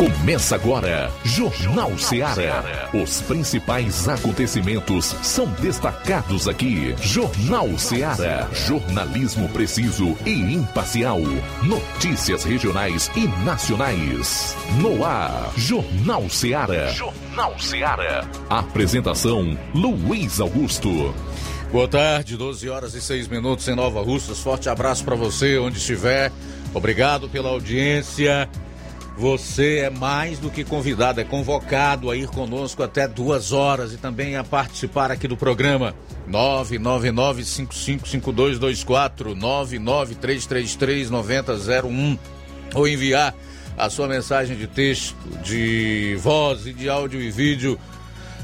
Começa agora, Jornal Ceará. Os principais acontecimentos são destacados aqui. Jornal Ceará. Jornalismo preciso e imparcial. Notícias regionais e nacionais. No ar, Jornal Ceará. Jornal Ceará. Apresentação: Luiz Augusto. Boa tarde, 12 horas e 6 minutos em Nova Russas. Forte abraço para você onde estiver. Obrigado pela audiência. Você é mais do que convidado, é convocado a ir conosco até duas horas e também a participar aqui do programa. 999-555224, 99333-9001 ou enviar a sua mensagem de texto, de voz e de áudio e vídeo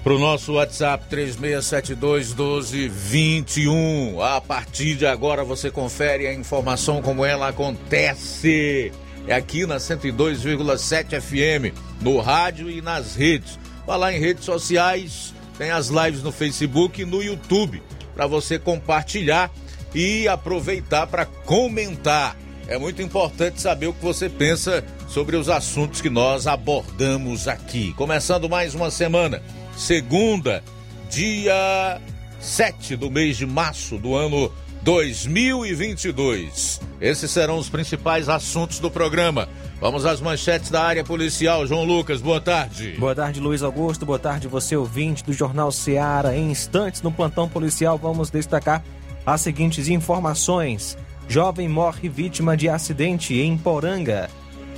para o nosso WhatsApp 36721221. A partir de agora você confere a informação como ela acontece é aqui na 102,7 FM, no rádio e nas redes. Lá em redes sociais, tem as lives no Facebook e no YouTube para você compartilhar e aproveitar para comentar. É muito importante saber o que você pensa sobre os assuntos que nós abordamos aqui. Começando mais uma semana, segunda, dia 7 do mês de março do ano 2022. Esses serão os principais assuntos do programa. Vamos às manchetes da área policial. João Lucas, boa tarde. Boa tarde, Luiz Augusto. Boa tarde, você ouvinte do Jornal Seara. Em instantes, no plantão policial, vamos destacar as seguintes informações. Jovem morre vítima de acidente em Poranga.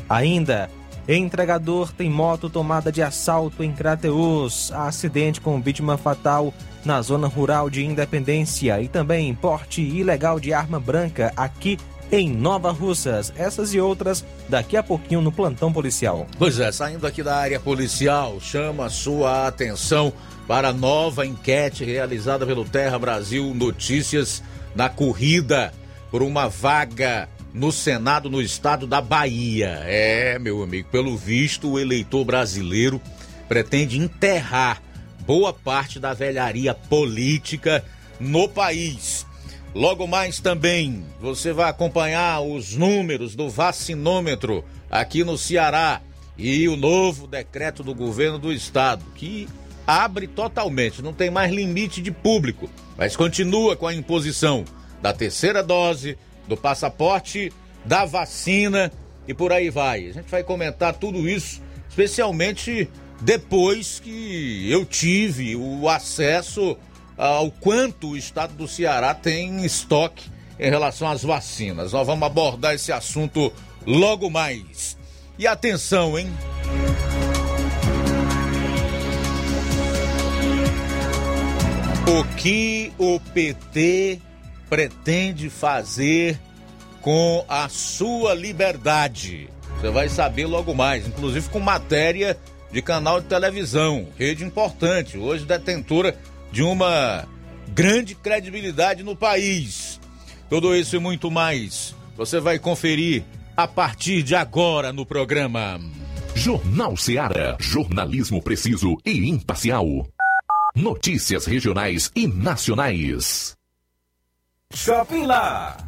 Ainda, entregador tem moto tomada de assalto em Crateus. Acidente com vítima fatal na zona rural de Independência e também porte ilegal de arma branca aqui em Nova Russas. Essas e outras daqui a pouquinho no plantão policial. Pois é, saindo aqui da área policial, chama sua atenção para a nova enquete realizada pelo Terra Brasil Notícias na corrida por uma vaga no Senado no estado da Bahia. É, meu amigo, pelo visto o eleitor brasileiro pretende enterrar boa parte da velharia política no país. Logo mais também você vai acompanhar os números do vacinômetro aqui no Ceará e o novo decreto do governo do estado, que abre totalmente, não tem mais limite de público, mas continua com a imposição da terceira dose, do passaporte, da vacina e por aí vai. A gente vai comentar tudo isso, especialmente depois que eu tive o acesso ao quanto o estado do Ceará tem estoque em relação às vacinas. Nós vamos abordar esse assunto logo mais. E atenção, hein? O que o PT pretende fazer com a sua liberdade? Você vai saber logo mais, inclusive com matéria de canal de televisão, rede importante, hoje detentora de uma grande credibilidade no país. Tudo isso e muito mais você vai conferir a partir de agora no programa. Jornal Ceará, jornalismo preciso e imparcial. Notícias regionais e nacionais. Shopping Lá.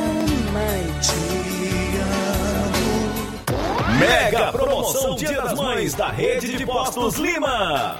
Mega promoção Dia das Mães da Rede de Postos Lima.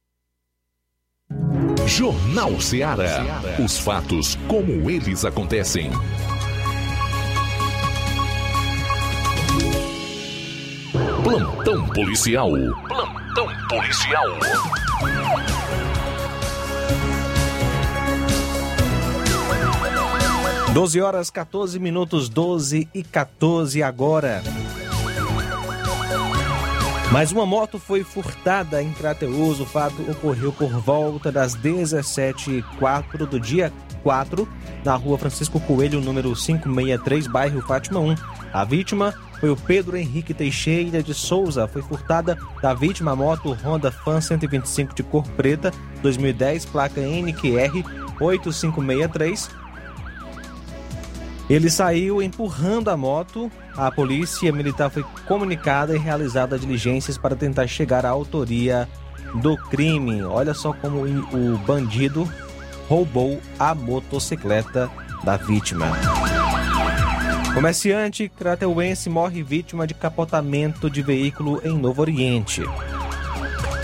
Jornal Ceará. Os fatos como eles acontecem. Plantão policial. Plantão policial. Doze horas 14 minutos, 12 e 14 agora. Mais uma moto foi furtada em Crateus. O fato ocorreu por volta das 17h04 do dia 4, na rua Francisco Coelho, número 563, bairro Fátima 1. A vítima foi o Pedro Henrique Teixeira de Souza. Foi furtada da vítima a moto Honda Fan 125 de cor preta, 2010, placa NQR 8563. Ele saiu empurrando a moto. A polícia militar foi comunicada e realizada diligências para tentar chegar à autoria do crime. Olha só como o bandido roubou a motocicleta da vítima. Comerciante crateuense morre vítima de capotamento de veículo em Novo Oriente.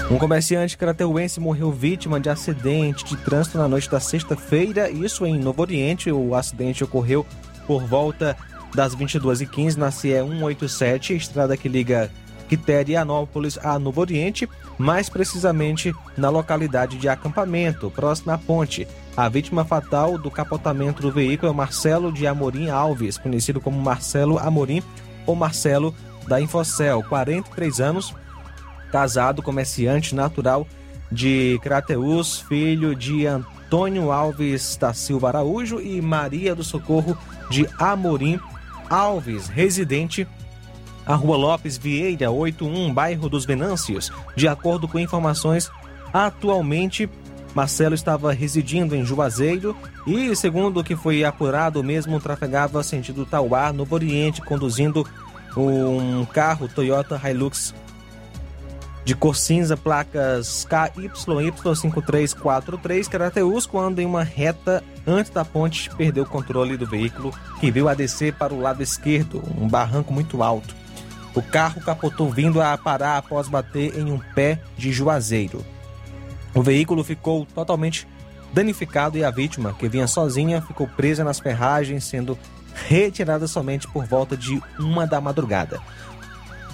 Um comerciante crateuense morreu vítima de acidente de trânsito na noite da sexta-feira, isso em Novo Oriente. O acidente ocorreu por volta das 22h15 na CE 187, estrada que liga Quiterianópolis a Novo Oriente, mais precisamente na localidade de acampamento, próximo à ponte. A vítima fatal do capotamento do veículo é Marcelo de Amorim Alves, conhecido como Marcelo Amorim ou Marcelo da Infocel, 43 anos, casado, comerciante natural de Crateus, filho de Antônio Alves da Silva Araújo e Maria do Socorro de Amorim Alves, residente a Rua Lopes Vieira, 81, bairro dos Venâncios. De acordo com informações, atualmente Marcelo estava residindo em Juazeiro e, segundo o que foi apurado, mesmo trafegava sentido Tauá, Novo Oriente, conduzindo um carro Toyota Hilux de cor cinza, placas KYY5343 Carateus, quando em uma reta antes da ponte perdeu o controle do veículo que veio a descer para o lado esquerdo, um barranco muito alto. O carro capotou vindo a parar após bater em um pé de juazeiro. O veículo ficou totalmente danificado e a vítima, que vinha sozinha, ficou presa nas ferragens, sendo retirada somente por volta de uma da madrugada.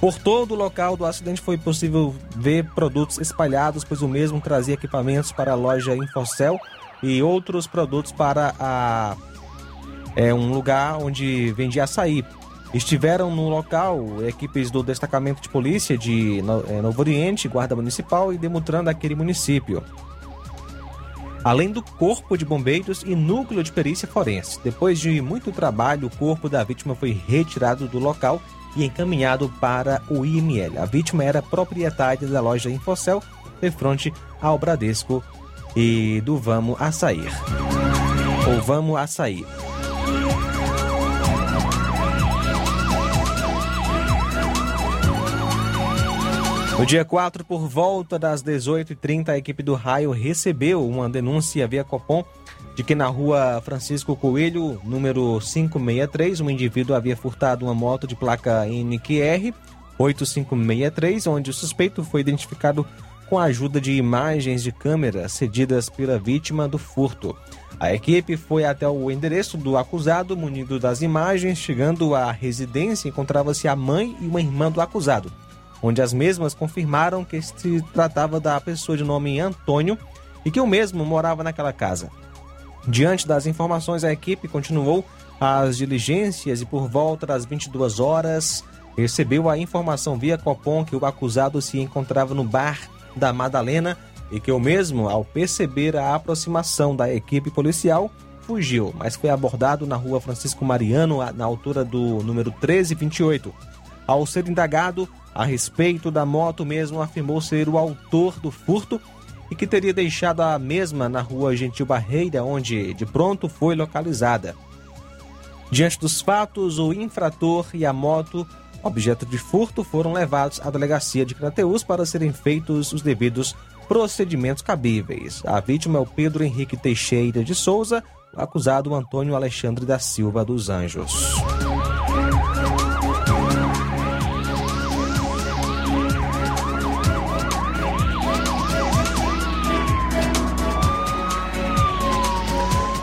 Por todo o local do acidente foi possível ver produtos espalhados, pois o mesmo trazia equipamentos para a loja Infocel e outros produtos para a, é, um lugar onde vendia açaí. Estiveram no local equipes do destacamento de polícia de é, Novo Oriente, Guarda Municipal e Demutran daquele município. Além do corpo de bombeiros e núcleo de perícia forense. Depois de muito trabalho, o corpo da vítima foi retirado do local e encaminhado para o IML. A vítima era proprietária da loja Infocel, de frente ao Bradesco e do Vamos Açaí. Ou Vamos Açaí. No dia 4, por volta das 18h30, a equipe do Raio recebeu uma denúncia via Copom de que na rua Francisco Coelho, número 563, um indivíduo havia furtado uma moto de placa NQR 8563, onde o suspeito foi identificado com a ajuda de imagens de câmera cedidas pela vítima do furto. A equipe foi até o endereço do acusado, munido das imagens. Chegando à residência, encontrava-se a mãe e uma irmã do acusado, onde as mesmas confirmaram que se tratava da pessoa de nome Antônio e que o mesmo morava naquela casa. Diante das informações, a equipe continuou as diligências e por volta das 22 horas recebeu a informação via Copom que o acusado se encontrava no bar da Madalena e que o mesmo, ao perceber a aproximação da equipe policial, fugiu, mas foi abordado na rua Francisco Mariano, na altura do número 1328. Ao ser indagado a respeito da moto, mesmo afirmou ser o autor do furto e que teria deixado a mesma na rua Gentil Barreira, onde de pronto foi localizada. Diante dos fatos, o infrator e a moto, objeto de furto, foram levados à delegacia de Crateus para serem feitos os devidos procedimentos cabíveis. A vítima é o Pedro Henrique Teixeira de Souza, o acusado Antônio Alexandre da Silva dos Anjos.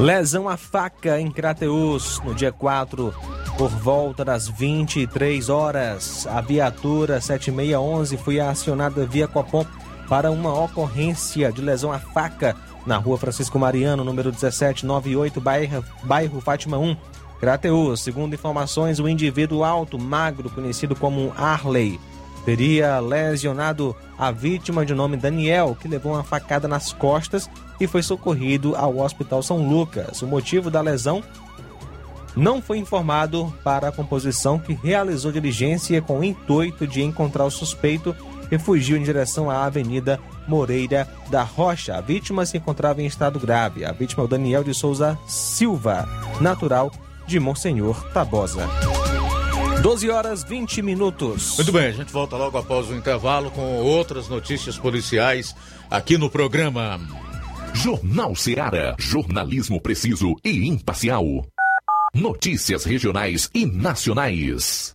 Lesão à faca em Crateus, no dia 4, por volta das 23 horas. A viatura 7611 foi acionada via Copom para uma ocorrência de lesão à faca na rua Francisco Mariano, número 1798, bairro, bairro Fátima 1, Crateus. Segundo informações, o indivíduo alto, magro, conhecido como Arley, teria lesionado a vítima de nome Daniel, que levou uma facada nas costas e foi socorrido ao Hospital São Lucas. O motivo da lesão não foi informado para a composição que realizou diligência com o intuito de encontrar o suspeito e fugiu em direção à Avenida Moreira da Rocha. A vítima se encontrava em estado grave. A vítima é o Daniel de Souza Silva, natural de Monsenhor Tabosa. 12 horas 20 minutos. Muito bem, a gente volta logo após o intervalo com outras notícias policiais aqui no programa. Jornal Seara. Jornalismo preciso e imparcial. Notícias regionais e nacionais.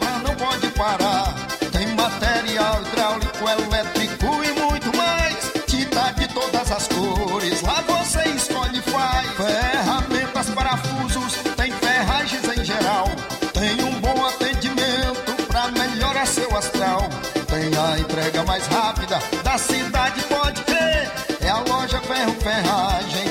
Tem material hidráulico, elétrico e muito mais. Tinta de todas as cores, lá você escolhe e faz. Ferramentas, parafusos, tem ferragens em geral. Tem um bom atendimento pra melhorar seu astral. Tem a entrega mais rápida da cidade, pode crer. É a loja Ferro Ferragem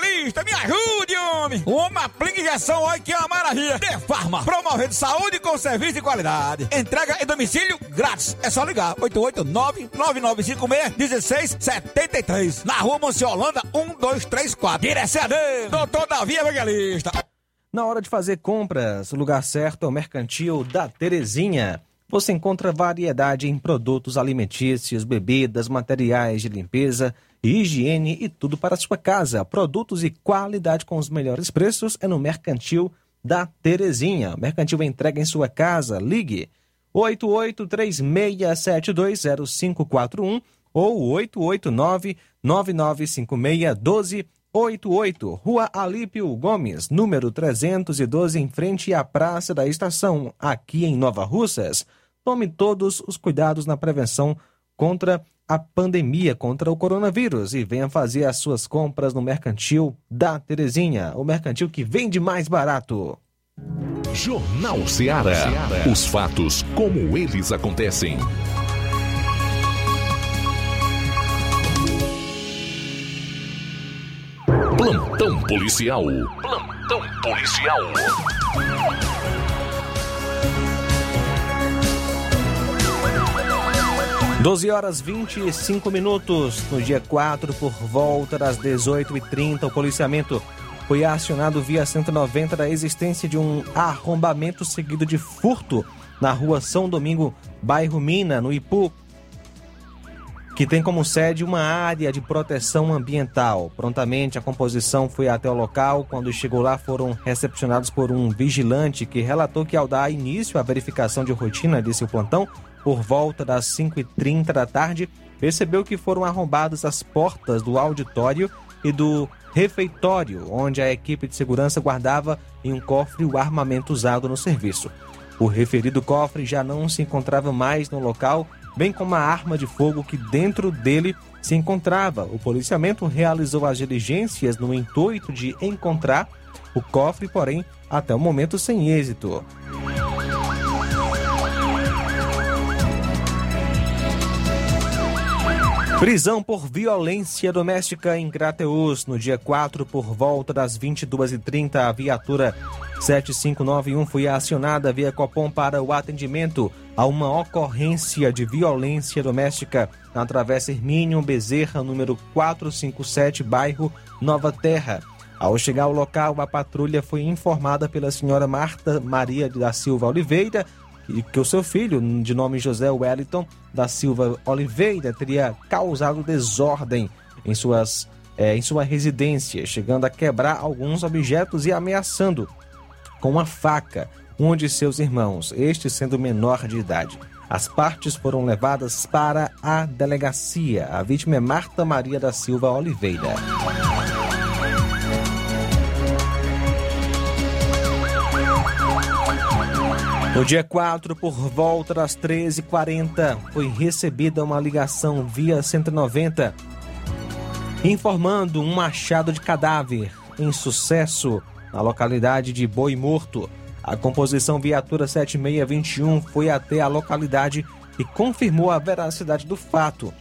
me ajude, homem. Uma aplica injeção, olha que é uma maravilha. De Farma, promovendo saúde com serviço de qualidade. Entrega em domicílio grátis. É só ligar, 889-9956-1673. Na rua Monsiolanda, 1234. Direção a Deus, doutor Davi Evangelista. Na hora de fazer compras, o lugar certo é o Mercantil da Terezinha. Você encontra variedade em produtos alimentícios, bebidas, materiais de limpeza, higiene e tudo para a sua casa. Produtos e qualidade com os melhores preços é no Mercantil da Terezinha. Mercantil entrega em sua casa. Ligue 8836720541 ou 889-9956-1288. Rua Alípio Gomes, número 312, em frente à Praça da Estação, aqui em Nova Russas. Tome todos os cuidados na prevenção contra a pandemia, contra o coronavírus e venha fazer as suas compras no Mercantil da Terezinha, o mercantil que vende mais barato. Jornal Ceará. Os fatos como eles acontecem. Plantão policial. Plantão policial. 12 horas 25 minutos. No dia 4, por volta das 18h30, o policiamento foi acionado via 190 da existência de um arrombamento seguido de furto na rua São Domingo, bairro Mina, no Ipu, que tem como sede uma área de proteção ambiental. Prontamente a composição foi até o local. Quando chegou lá, foram recepcionados por um vigilante que relatou que, ao dar início à verificação de rotina de seu plantão, por volta das 5h30 da tarde, percebeu que foram arrombadas as portas do auditório e do refeitório, onde a equipe de segurança guardava em um cofre o armamento usado no serviço. O referido cofre já não se encontrava mais no local, bem como a arma de fogo que dentro dele se encontrava. O policiamento realizou as diligências no intuito de encontrar o cofre, porém, até o momento sem êxito. Prisão por violência doméstica em Crateus. No dia 4, por volta das 22h30, a viatura 7591 foi acionada via Copom para o atendimento a uma ocorrência de violência doméstica na Travessa Hermínio Bezerra, número 457, bairro Nova Terra. Ao chegar ao local, a patrulha foi informada pela senhora Marta Maria da Silva Oliveira, e que o seu filho, de nome José Wellington da Silva Oliveira, teria causado desordem em, suas, é, em sua residência, chegando a quebrar alguns objetos e ameaçando com uma faca um de seus irmãos, este sendo menor de idade. As partes foram levadas para a delegacia. A vítima é Marta Maria da Silva Oliveira. No dia 4, por volta das 13h40, foi recebida uma ligação via 190 informando um achado de cadáver em sucesso na localidade de Boi Morto. A composição viatura 7621 foi até a localidade e confirmou a veracidade do fato.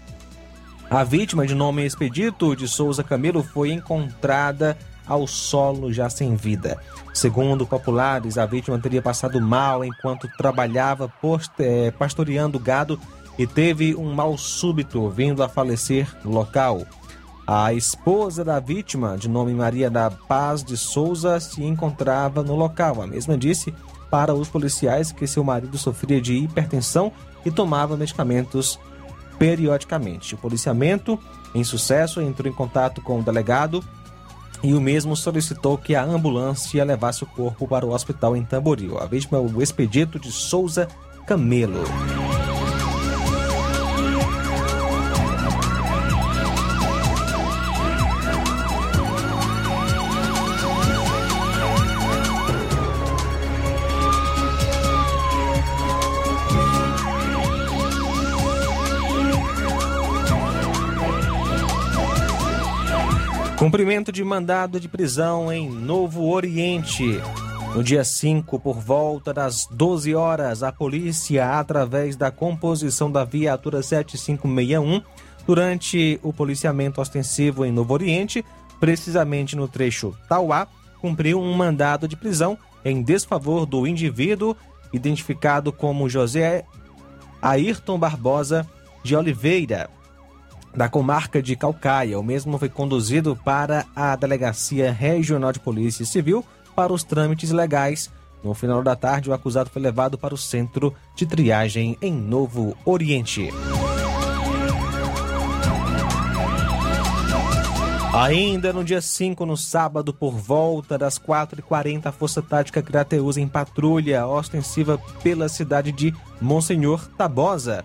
A vítima, de nome Expedito de Souza Camilo, foi encontrada ao solo já sem vida. Segundo populares, a vítima teria passado mal enquanto trabalhava eh, pastoreando gado e teve um mal súbito, vindo a falecer no local. A esposa da vítima, de nome Maria da Paz de Souza, se encontrava no local. A mesma disse para os policiais que seu marido sofria de hipertensão e tomava medicamentos periodicamente. O policiamento, em sucesso, entrou em contato com o delegado e o mesmo solicitou que a ambulância levasse o corpo para o hospital em Tamboril. A vítima é o expedito de Souza Camelo. Cumprimento de mandado de prisão em Novo Oriente. No dia 5, por volta das 12 horas, a polícia, através da composição da viatura 7561, durante o policiamento ostensivo em Novo Oriente, precisamente no trecho Tauá, cumpriu um mandado de prisão em desfavor do indivíduo identificado como José Ayrton Barbosa de Oliveira, da comarca de Calcaia. O mesmo foi conduzido para a Delegacia Regional de Polícia Civil para os trâmites legais. No final da tarde, o acusado foi levado para o centro de triagem em Novo Oriente. Ainda no dia 5, no sábado, por volta das 4h40, a Força Tática Crateus em patrulha ostensiva pela cidade de Monsenhor Tabosa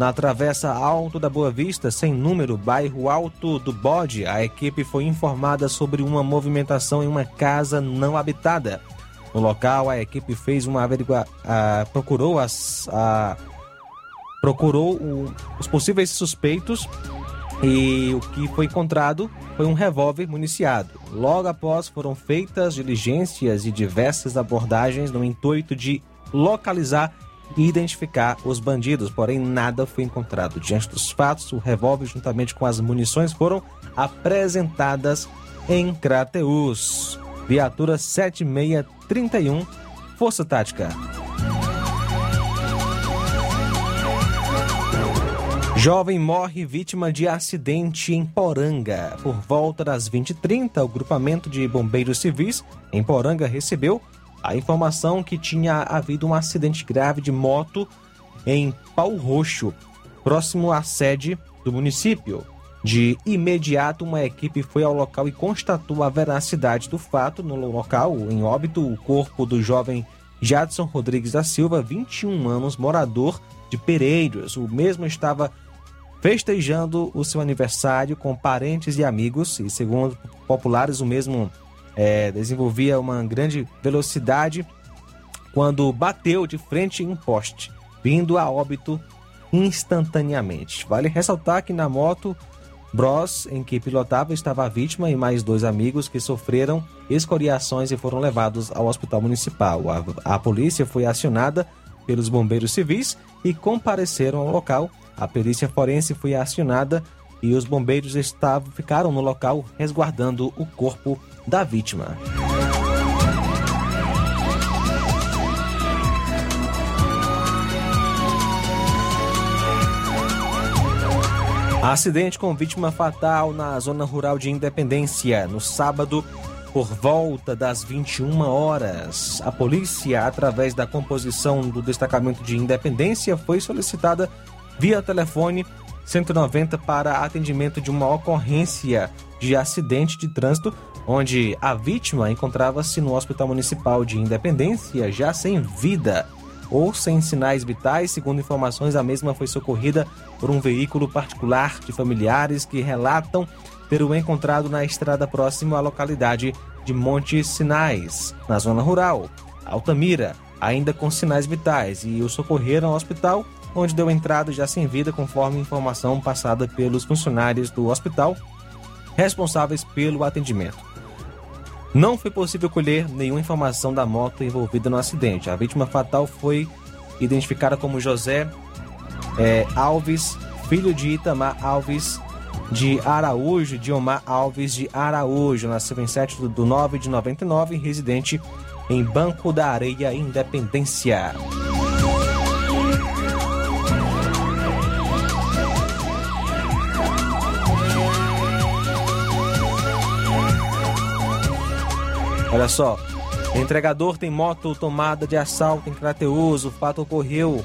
Na travessa Alto da Boa Vista, sem número, bairro Alto do Bode, a equipe foi informada sobre uma movimentação em uma casa não habitada. No local, a equipe fez uma averigua... a... procurou as... A... procurou o... os possíveis suspeitos e o que foi encontrado foi um revólver municiado. Logo após foram feitas diligências e diversas abordagens no intuito de localizar e identificar os bandidos, porém nada foi encontrado. Diante dos fatos, o revólver juntamente com as munições foram apresentadas em Crateus. Viatura 7631, Força Tática. Jovem morre vítima de acidente em Poranga. Por volta das 20h30, o grupamento de bombeiros civis em Poranga recebeu a informação que tinha havido um acidente grave de moto em Pau Roxo, próximo à sede do município. De imediato, uma equipe foi ao local e constatou a veracidade do fato. No local, em óbito, o corpo do jovem Jadson Rodrigues da Silva, 21 anos, morador de Pereiros. O mesmo estava festejando o seu aniversário com parentes e amigos, e segundo populares, o mesmo é, desenvolvia uma grande velocidade quando bateu de frente em um poste, vindo a óbito instantaneamente. Vale ressaltar que na moto Bros, em que pilotava, estava a vítima e mais dois amigos que sofreram escoriações e foram levados ao hospital municipal. A, a polícia foi acionada pelos bombeiros civis e compareceram ao local a perícia forense foi acionada e os bombeiros estavam, ficaram no local resguardando o corpo da vítima. Acidente com vítima fatal na zona rural de Independência, no sábado, por volta das 21 horas. A polícia, através da composição do destacamento de Independência, foi solicitada via telefone 190 para atendimento de uma ocorrência de acidente de trânsito, onde a vítima encontrava-se no Hospital Municipal de Independência já sem vida ou sem sinais vitais. Segundo informações, a mesma foi socorrida por um veículo particular de familiares que relatam ter o encontrado na estrada próxima à localidade de Monte Sinais, na zona rural. Altamira, ainda com sinais vitais, e o socorreram ao hospital onde deu entrada já sem vida, conforme informação passada pelos funcionários do hospital responsáveis pelo atendimento. Não foi possível colher nenhuma informação da moto envolvida no acidente. A vítima fatal foi identificada como José é, Alves, filho de Itamar Alves de Araújo, de Omar Alves de Araújo, nasceu em 7 de 9 de 99, residente em Banco da Areia, Independência. Olha só. Entregador tem moto tomada de assalto em Crateus. O fato ocorreu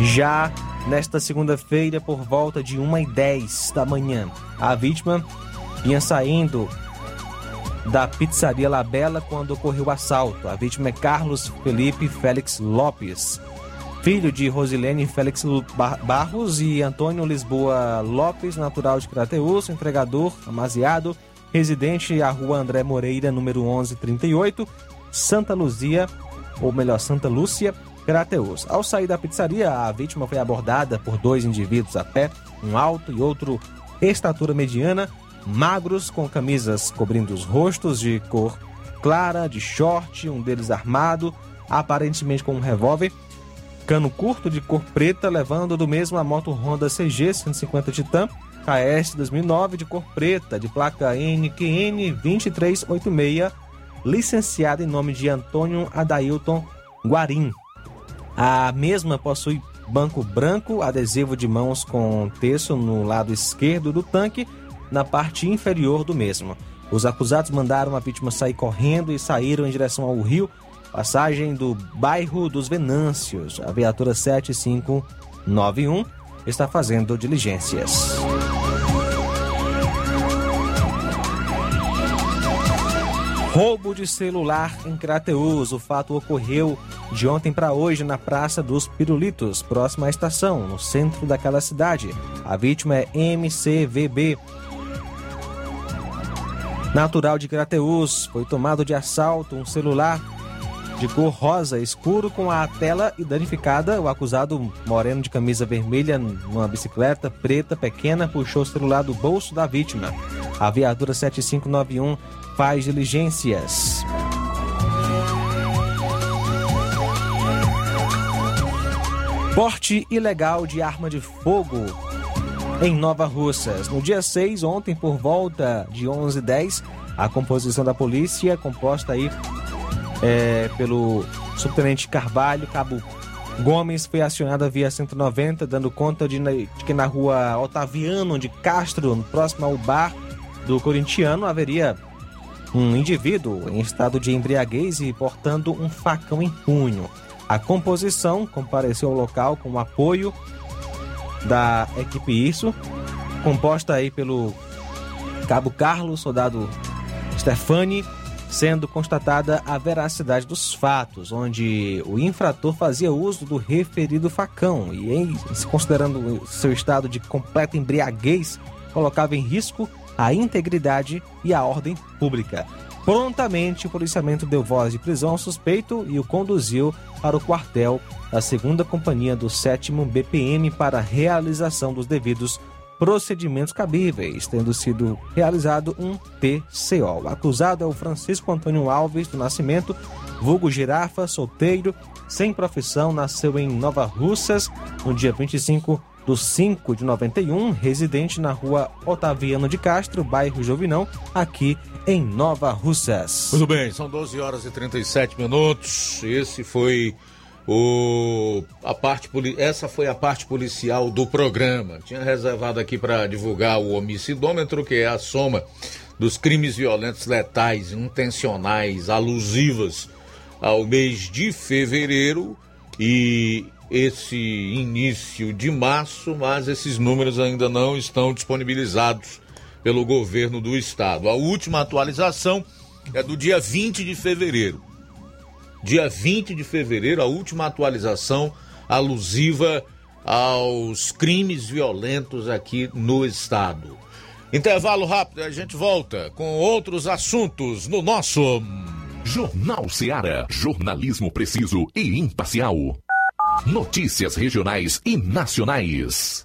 já nesta segunda-feira por volta de 1h10 da manhã. A vítima vinha saindo da pizzaria Labela quando ocorreu o assalto. A vítima é Carlos Felipe Félix Lopes, filho de Rosilene Félix Barros e Antônio Lisboa Lopes, natural de Crateus, entregador amaziado residente à rua André Moreira, número 1138, Santa Luzia, ou melhor, Santa Lúcia, Crateus. Ao sair da pizzaria, a vítima foi abordada por dois indivíduos a pé, um alto e outro estatura mediana, magros, com camisas cobrindo os rostos de cor clara, de short, um deles armado, aparentemente com um revólver, cano curto de cor preta, levando do mesmo a moto Honda CG 150 Titan, KS 2009 de cor preta, de placa NQN 2386, licenciada em nome de Antônio Adailton Guarim. A mesma possui banco branco, adesivo de mãos com terço no lado esquerdo do tanque, na parte inferior do mesmo. Os acusados mandaram a vítima sair correndo e saíram em direção ao rio, passagem do bairro dos Venâncios. A viatura 7591 está fazendo diligências. Roubo de celular em Crateus. O fato ocorreu de ontem para hoje na Praça dos Pirulitos, próxima à estação, no centro daquela cidade. A vítima é MCVB. Natural de Crateus, foi tomado de assalto um celular de cor rosa escuro com a tela danificada. O acusado, moreno de camisa vermelha, numa bicicleta preta pequena, puxou o celular do bolso da vítima. A viatura 7591 faz diligências. Porte ilegal de arma de fogo em Nova Russas. No dia 6, ontem, por volta de 11h10, a composição da polícia, composta aí é, pelo subtenente Carvalho, cabo Gomes, foi acionada via 190, dando conta de, de que na rua Otaviano de Castro, próximo ao bar do Corintiano, haveria um indivíduo em estado de embriaguez e portando um facão em punho. A composição compareceu ao local com o apoio da equipe ISO, composta aí pelo Cabo Carlos, soldado Stefani, sendo constatada a veracidade dos fatos, onde o infrator fazia uso do referido facão e, em, considerando seu estado de completa embriaguez, colocava em risco a integridade e a ordem pública. Prontamente, o policiamento deu voz de prisão ao suspeito e o conduziu para o quartel da segunda companhia do 7 BPM para a realização dos devidos procedimentos cabíveis, tendo sido realizado um TCO. O acusado é o Francisco Antônio Alves do Nascimento, vulgo girafa, solteiro, sem profissão, nasceu em Nova Russas no dia 25 do 5 de 91, residente na rua Otaviano de Castro, bairro Jovinão, aqui em Nova Russas. Muito bem, são 12 horas e 37 minutos. Esse foi o a parte essa foi a parte policial do programa. Tinha reservado aqui para divulgar o homicidômetro, que é a soma dos crimes violentos letais intencionais alusivas ao mês de fevereiro e esse início de março, mas esses números ainda não estão disponibilizados pelo governo do estado. A última atualização é do dia 20 de fevereiro. Dia 20 de fevereiro, a última atualização alusiva aos crimes violentos aqui no estado. Intervalo rápido, a gente volta com outros assuntos no nosso Jornal Seara. Jornalismo preciso e imparcial. Notícias regionais e nacionais.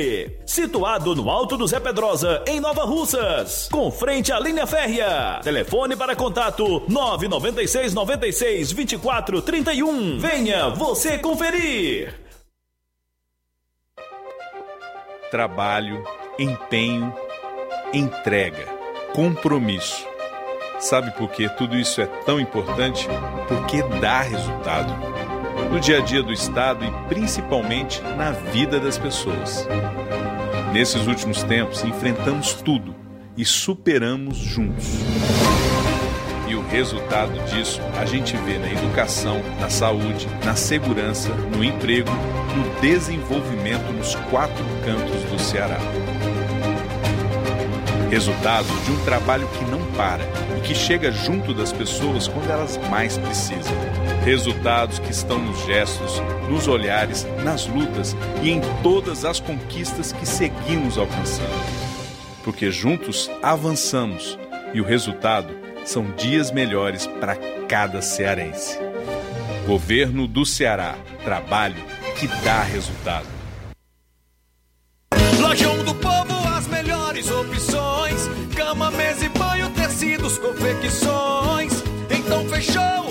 situado no Alto do Zé Pedrosa, em Nova Russas, com frente à linha férrea. Telefone para contato 996 96 24 31. Venha você conferir. Trabalho, empenho, entrega, compromisso. Sabe por que tudo isso é tão importante? Porque dá resultado no dia a dia do Estado e principalmente na vida das pessoas. Nesses últimos tempos, enfrentamos tudo e superamos juntos. E o resultado disso a gente vê na educação, na saúde, na segurança, no emprego, no desenvolvimento nos quatro cantos do Ceará. Resultado de um trabalho que não para e que chega junto das pessoas quando elas mais precisam. Resultados que estão nos gestos, nos olhares, nas lutas e em todas as conquistas que seguimos alcançando. Porque juntos avançamos e o resultado são dias melhores para cada cearense. Governo do Ceará. Trabalho que dá resultado. Lojão do Povo, as melhores opções: cama, mesa e banho, tecidos, confecções. Então fechou,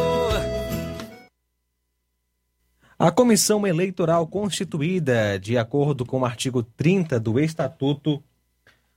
A comissão eleitoral constituída, de acordo com o artigo 30 do Estatuto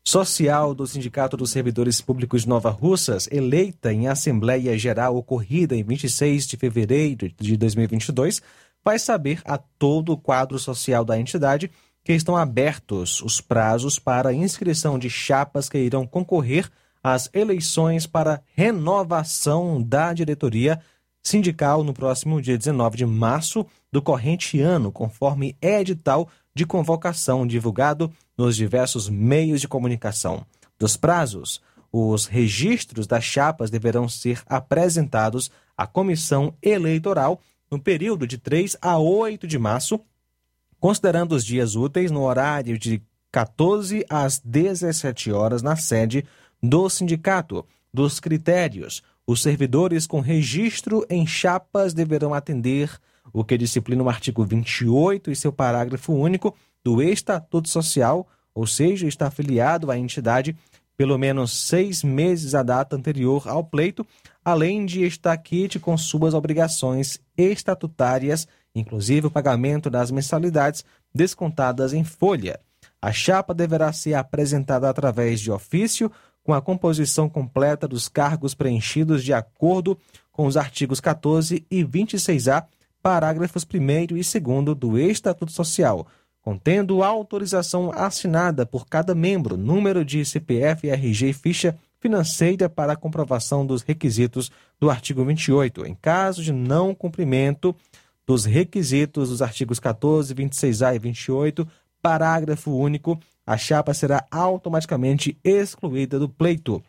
Social do Sindicato dos Servidores Públicos de Nova Russas, eleita em Assembleia Geral ocorrida em 26 de fevereiro de 2022, vai saber a todo o quadro social da entidade que estão abertos os prazos para inscrição de chapas que irão concorrer às eleições para renovação da diretoria sindical no próximo dia 19 de março do corrente ano, conforme edital de convocação divulgado nos diversos meios de comunicação. Dos prazos, os registros das chapas deverão ser apresentados à comissão eleitoral no período de 3 a 8 de março, considerando os dias úteis no horário de 14 às 17 horas na sede do sindicato. Dos critérios, os servidores com registro em chapas deverão atender o que disciplina o artigo 28 e seu parágrafo único do Estatuto Social, ou seja, está afiliado à entidade pelo menos seis meses à data anterior ao pleito, além de estar quite com suas obrigações estatutárias, inclusive o pagamento das mensalidades descontadas em folha. A chapa deverá ser apresentada através de ofício com a composição completa dos cargos preenchidos de acordo com os artigos 14 e 26A, parágrafos 1 e 2 do Estatuto Social, contendo autorização assinada por cada membro, número de CPF, RG e ficha financeira para a comprovação dos requisitos do artigo 28. Em caso de não cumprimento dos requisitos dos artigos 14, 26A e 28, parágrafo único, a chapa será automaticamente excluída do pleito.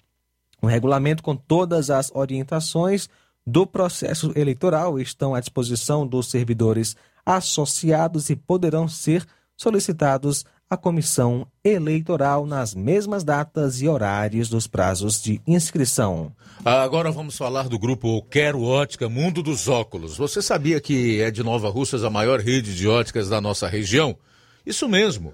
O regulamento com todas as orientações do processo eleitoral estão à disposição dos servidores associados e poderão ser solicitados à comissão eleitoral nas mesmas datas e horários dos prazos de inscrição. Agora vamos falar do grupo Quero Ótica Mundo dos Óculos. Você sabia que é de Nova Russas a maior rede de óticas da nossa região? Isso mesmo.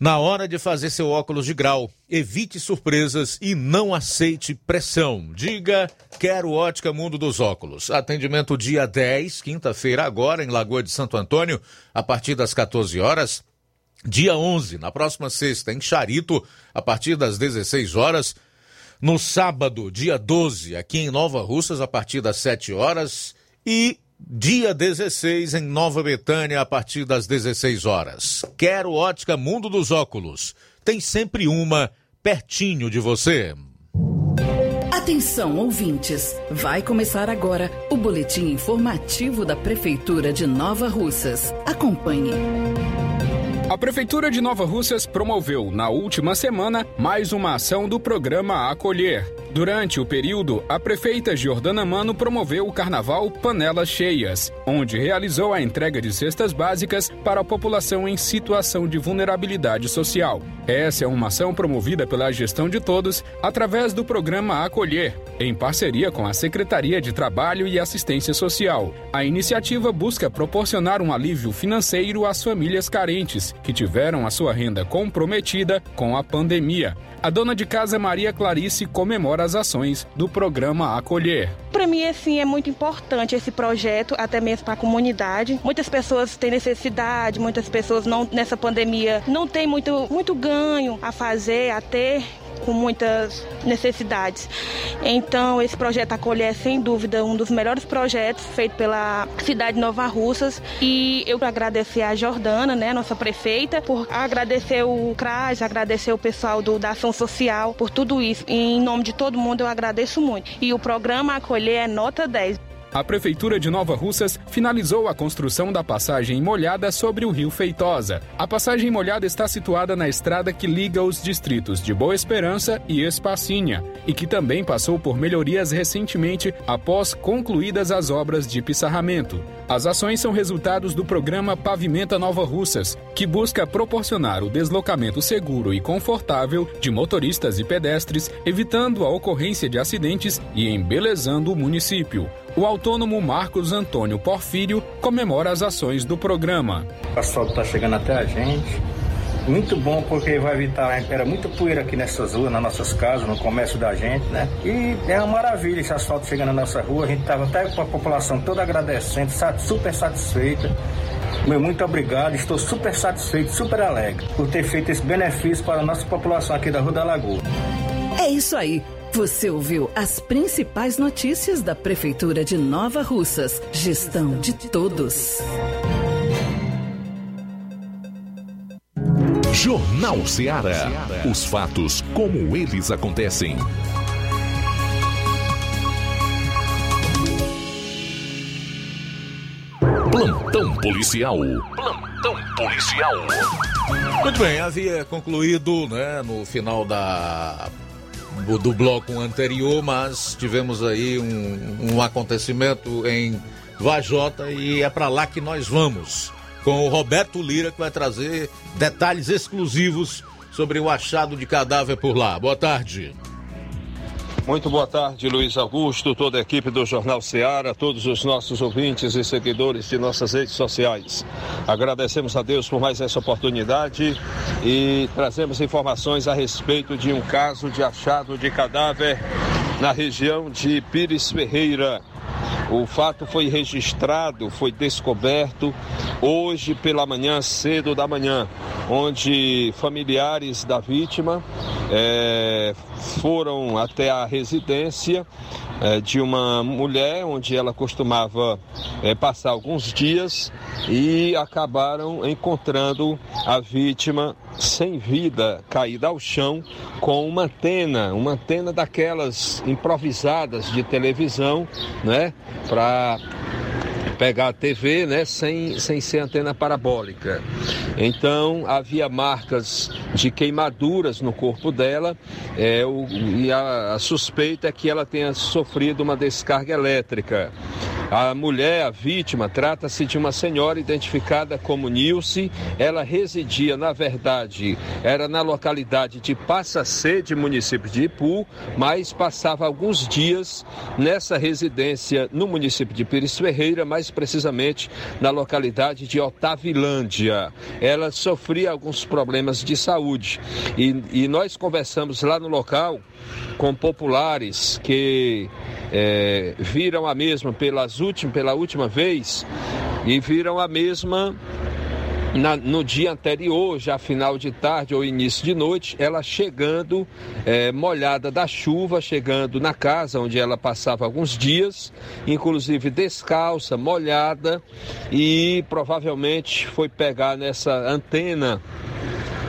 na hora de fazer seu óculos de grau, evite surpresas e não aceite pressão. Diga, quero ótica Mundo dos Óculos. Atendimento dia 10, quinta-feira agora, em Lagoa de Santo Antônio, a partir das 14 horas. Dia 11, na próxima sexta, em Charito, a partir das 16 horas. No sábado, dia 12, aqui em Nova Russas, a partir das 7 horas. E dia 16 em Nova Betânia a partir das 16 horas. Quero ótica Mundo dos Óculos. Tem sempre uma pertinho de você. Atenção, ouvintes! Vai começar agora o boletim informativo da Prefeitura de Nova Russas. Acompanhe. A Prefeitura de Nova Russas promoveu, na última semana, mais uma ação do programa Acolher. Durante o período, a prefeita Jordana Mano promoveu o carnaval Panelas Cheias, onde realizou a entrega de cestas básicas para a população em situação de vulnerabilidade social. Essa é uma ação promovida pela gestão de todos através do programa Acolher, em parceria com a Secretaria de Trabalho e Assistência Social. A iniciativa busca proporcionar um alívio financeiro às famílias carentes que tiveram a sua renda comprometida com a pandemia. A dona de casa Maria Clarice comemora as ações do programa Acolher. Para mim, assim, é muito importante esse projeto, até mesmo para a comunidade. Muitas pessoas têm necessidade, muitas pessoas não nessa pandemia não têm muito, muito ganho a fazer, a ter com muitas necessidades. Então, esse projeto Acolher é, sem dúvida, um dos melhores projetos feito pela cidade de Nova Russas. E eu agradecer a Jordana, né, nossa prefeita, por agradecer o CRAS, agradecer o pessoal do, da Ação Social por tudo isso. E, em nome de todo mundo, eu agradeço muito. E o programa Acolher é nota 10. A Prefeitura de Nova Russas finalizou a construção da passagem molhada sobre o rio Feitosa. A passagem molhada está situada na estrada que liga os distritos de Boa Esperança e Espacinha e que também passou por melhorias recentemente após concluídas as obras de pissarramento. As ações são resultados do programa Pavimenta Nova Russas, que busca proporcionar o deslocamento seguro e confortável de motoristas e pedestres, evitando a ocorrência de acidentes e embelezando o município. O autônomo Marcos Antônio Porfírio comemora as ações do programa. O asfalto está chegando até a gente. Muito bom porque vai evitar, era muita poeira aqui nessas ruas, nas nossas casas, no comércio da gente, né? E é uma maravilha esse asfalto chegando na nossa rua. A gente estava até com a população toda agradecendo, super satisfeita. Meu, muito obrigado, estou super satisfeito, super alegre por ter feito esse benefício para a nossa população aqui da Rua da Lagoa. É isso aí. Você ouviu as principais notícias da Prefeitura de Nova Russas. Gestão de todos. Jornal Ceará. Os fatos como eles acontecem. Plantão policial. Plantão policial. Muito bem, havia concluído né, no final da do, bloco anterior, mas tivemos aí um, um acontecimento em Vajota e é para lá que nós vamos. Com o Roberto Lira, que vai trazer detalhes exclusivos sobre o achado de cadáver por lá. Boa tarde. Muito boa tarde, Luiz Augusto, toda a equipe do Jornal Ceará, todos os nossos ouvintes e seguidores de nossas redes sociais. Agradecemos a Deus por mais essa oportunidade e trazemos informações a respeito de um caso de achado de cadáver na região de Pires Ferreira. O fato foi registrado, foi descoberto hoje pela manhã, cedo da manhã, onde familiares da vítima é, foram até a residência é, de uma mulher onde ela costumava é, passar alguns dias e acabaram encontrando a vítima sem vida, caída ao chão, com uma antena, uma antena daquelas improvisadas de televisão, né, para pegar a TV, né, sem, sem ser antena parabólica. Então havia marcas de queimaduras no corpo dela é, o, e a, a suspeita é que ela tenha sofrido uma descarga elétrica. A mulher, a vítima, trata-se de uma senhora identificada como Nilce. Ela residia, na verdade, era na localidade de Passa Sede, município de Ipu, mas passava alguns dias nessa residência no município de Pires Ferreira, mais precisamente na localidade de Otavilândia. Ela sofria alguns problemas de saúde e, e nós conversamos lá no local com populares que é, viram a mesma pelas últim, pela última vez e viram a mesma na, no dia anterior, já final de tarde ou início de noite, ela chegando é, molhada da chuva, chegando na casa onde ela passava alguns dias, inclusive descalça, molhada, e provavelmente foi pegar nessa antena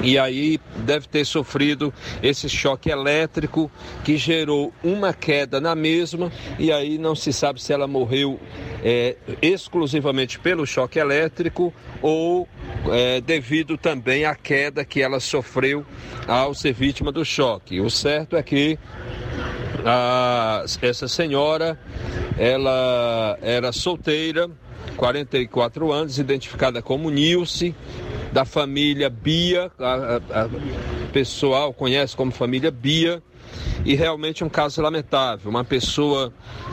e aí deve ter sofrido esse choque elétrico que gerou uma queda na mesma e aí não se sabe se ela morreu é, exclusivamente pelo choque elétrico ou é, devido também à queda que ela sofreu ao ser vítima do choque. O certo é que a, essa senhora ela era solteira 44 anos, identificada como Nilce, da família Bia, a, a, a pessoal conhece como família Bia, e realmente um caso lamentável. Uma pessoa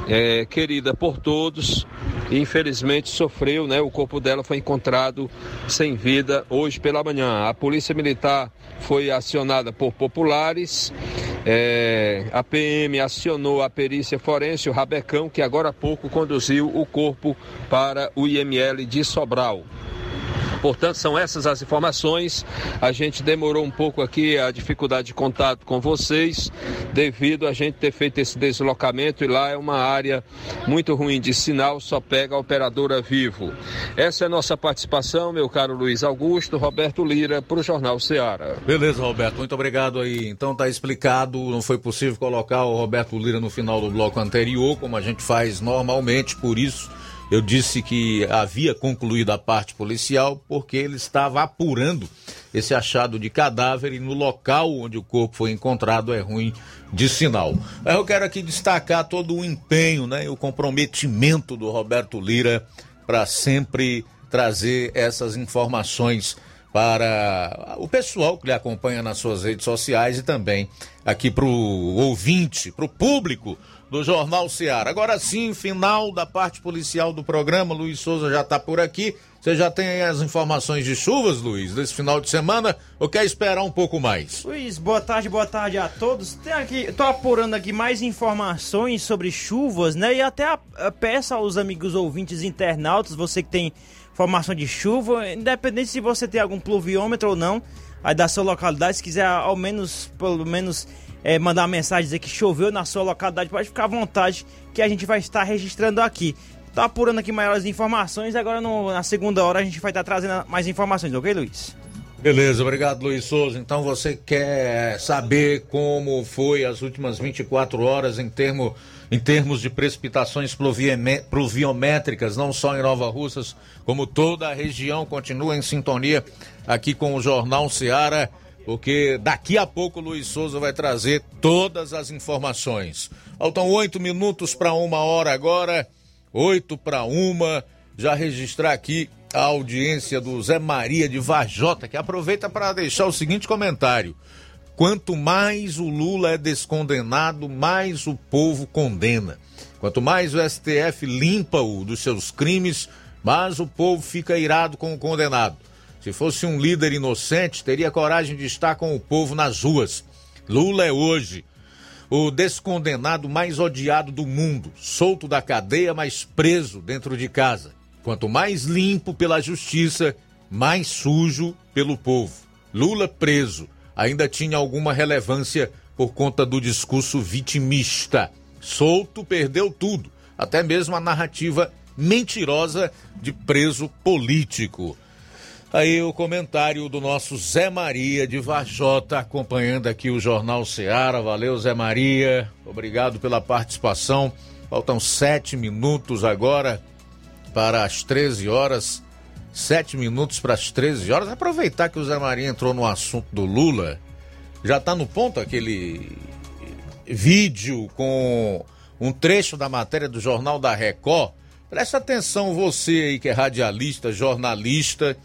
é, querida por todos, e infelizmente sofreu, né? O corpo dela foi encontrado sem vida hoje pela manhã. A polícia militar foi acionada por populares É, a PM acionou a perícia forense, o Rabecão, que agora há pouco conduziu o corpo para o IML de Sobral. Portanto, são essas as informações. A gente demorou um pouco aqui a dificuldade de contato com vocês, devido a gente ter feito esse deslocamento e lá é uma área muito ruim de sinal, só pega a operadora vivo. Essa é a nossa participação, meu caro Luiz Augusto, Roberto Lira, para o Jornal Ceará. Beleza, Roberto, muito obrigado aí. Então tá explicado, não foi possível colocar o Roberto Lira no final do bloco anterior, como a gente faz normalmente, por isso eu disse que havia concluído a parte policial porque ele estava apurando esse achado de cadáver e no local onde o corpo foi encontrado é ruim de sinal. Eu quero aqui destacar todo o empenho né, e o comprometimento do Roberto Lira para sempre trazer essas informações para o pessoal que lhe acompanha nas suas redes sociais e também aqui para o ouvinte, para o público do Jornal Seara. Agora sim, final da parte policial do programa. Luiz Souza já está por aqui. Você já tem as informações de chuvas, Luiz, desse final de semana? Ou quer esperar um pouco mais? Luiz, boa tarde, boa tarde a todos. Tem aqui, tô apurando aqui mais informações sobre chuvas, né? E até a, a peço aos amigos ouvintes internautas, você que tem informação de chuva, independente se você tem algum pluviômetro ou não, aí da sua localidade, se quiser ao menos, pelo menos é, mandar uma mensagem dizer que choveu na sua localidade, pode ficar à vontade que a gente vai estar registrando aqui. Tá apurando aqui maiores informações, agora no, na segunda hora a gente vai estar trazendo mais informações, ok, Luiz? Beleza, obrigado Luiz Souza. Então você quer saber como foi as últimas 24 horas em, termo, em termos de precipitações pluviométricas, não só em Nova Russas, como toda a região continua em sintonia aqui com o Jornal Seara porque daqui a pouco o Luiz Souza vai trazer todas as informações. Faltam oito minutos para uma hora agora, oito para uma. Já registrar aqui a audiência do Zé Maria de Vajota, que aproveita para deixar o seguinte comentário. Quanto mais o Lula é descondenado, mais o povo condena. Quanto mais o STF limpa-o dos seus crimes, mais o povo fica irado com o condenado. Se fosse um líder inocente, teria coragem de estar com o povo nas ruas. Lula é hoje o descondenado mais odiado do mundo, solto da cadeia, mas preso dentro de casa. Quanto mais limpo pela justiça, mais sujo pelo povo. Lula preso ainda tinha alguma relevância por conta do discurso vitimista. Solto perdeu tudo, até mesmo a narrativa mentirosa de preso político. Aí o comentário do nosso Zé Maria de Vajota, acompanhando aqui o Jornal Seara. Valeu, Zé Maria. Obrigado pela participação. Faltam sete minutos agora para as 13 horas. Sete minutos para as 13 horas. Aproveitar que o Zé Maria entrou no assunto do Lula. Já está no ponto aquele vídeo com um trecho da matéria do Jornal da Record. Presta atenção, você aí que é radialista, jornalista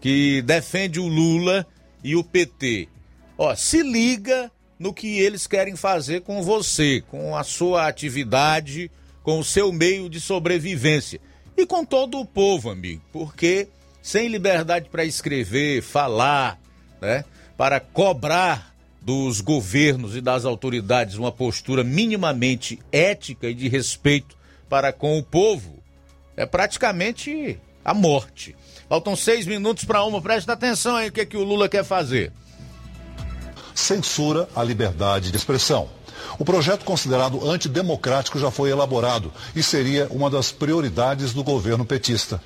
que defende o Lula e o PT. Ó, se liga no que eles querem fazer com você, com a sua atividade, com o seu meio de sobrevivência e com todo o povo, amigo, porque sem liberdade para escrever, falar, né, para cobrar dos governos e das autoridades uma postura minimamente ética e de respeito para com o povo, é praticamente a morte. Faltam seis minutos para uma. Presta atenção aí o que, é que o Lula quer fazer. Censura a liberdade de expressão. O projeto considerado antidemocrático já foi elaborado e seria uma das prioridades do governo petista.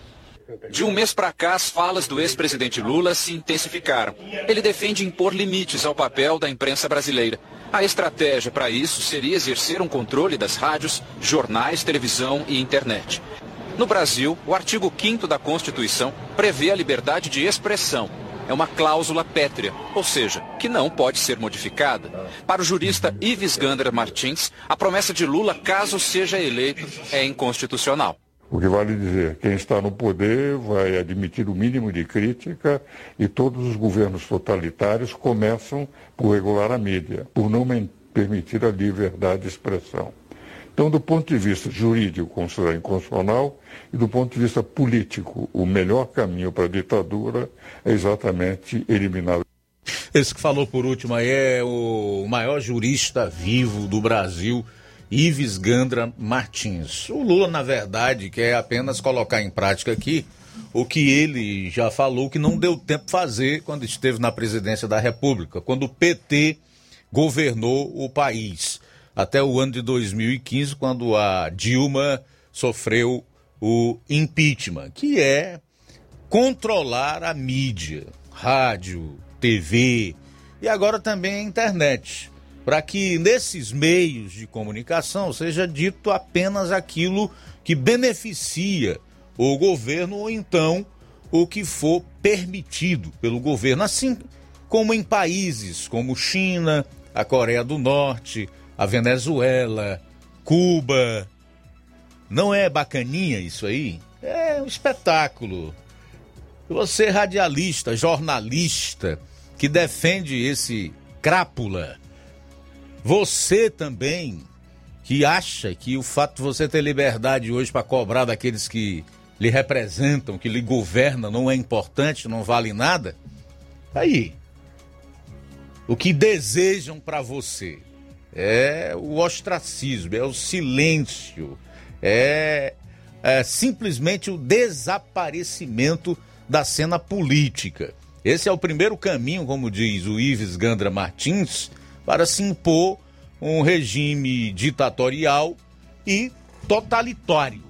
De um mês para cá, as falas do ex-presidente Lula se intensificaram. Ele defende impor limites ao papel da imprensa brasileira. A estratégia para isso seria exercer um controle das rádios, jornais, televisão e internet. No Brasil, o artigo 5 da Constituição prevê a liberdade de expressão. É uma cláusula pétrea, ou seja, que não pode ser modificada. Para o jurista Ives Gander Martins, a promessa de Lula, caso seja eleito, é inconstitucional. O que vale dizer, quem está no poder vai admitir o mínimo de crítica e todos os governos totalitários começam por regular a mídia, por não permitir a liberdade de expressão. Então, do ponto de vista jurídico, considerar inconstitucional, e do ponto de vista político, o melhor caminho para a ditadura é exatamente eliminar. Esse que falou por último aí é o maior jurista vivo do Brasil, Ives Gandra Martins. O Lula, na verdade, quer apenas colocar em prática aqui o que ele já falou que não deu tempo fazer quando esteve na presidência da República, quando o PT governou o país. Até o ano de 2015, quando a Dilma sofreu o impeachment, que é controlar a mídia, rádio, TV e agora também a internet, para que nesses meios de comunicação seja dito apenas aquilo que beneficia o governo ou então o que for permitido pelo governo, assim como em países como China, a Coreia do Norte, a Venezuela, Cuba. Não é bacaninha isso aí? É um espetáculo. Você, radialista, jornalista, que defende esse crápula, você também que acha que o fato de você ter liberdade hoje para cobrar daqueles que lhe representam, que lhe governam, não é importante, não vale nada? Aí, o que desejam para você é o ostracismo, é o silêncio, é, é simplesmente o desaparecimento da cena política. Esse é o primeiro caminho, como diz o Ives Gandra Martins, para se impor um regime ditatorial e totalitário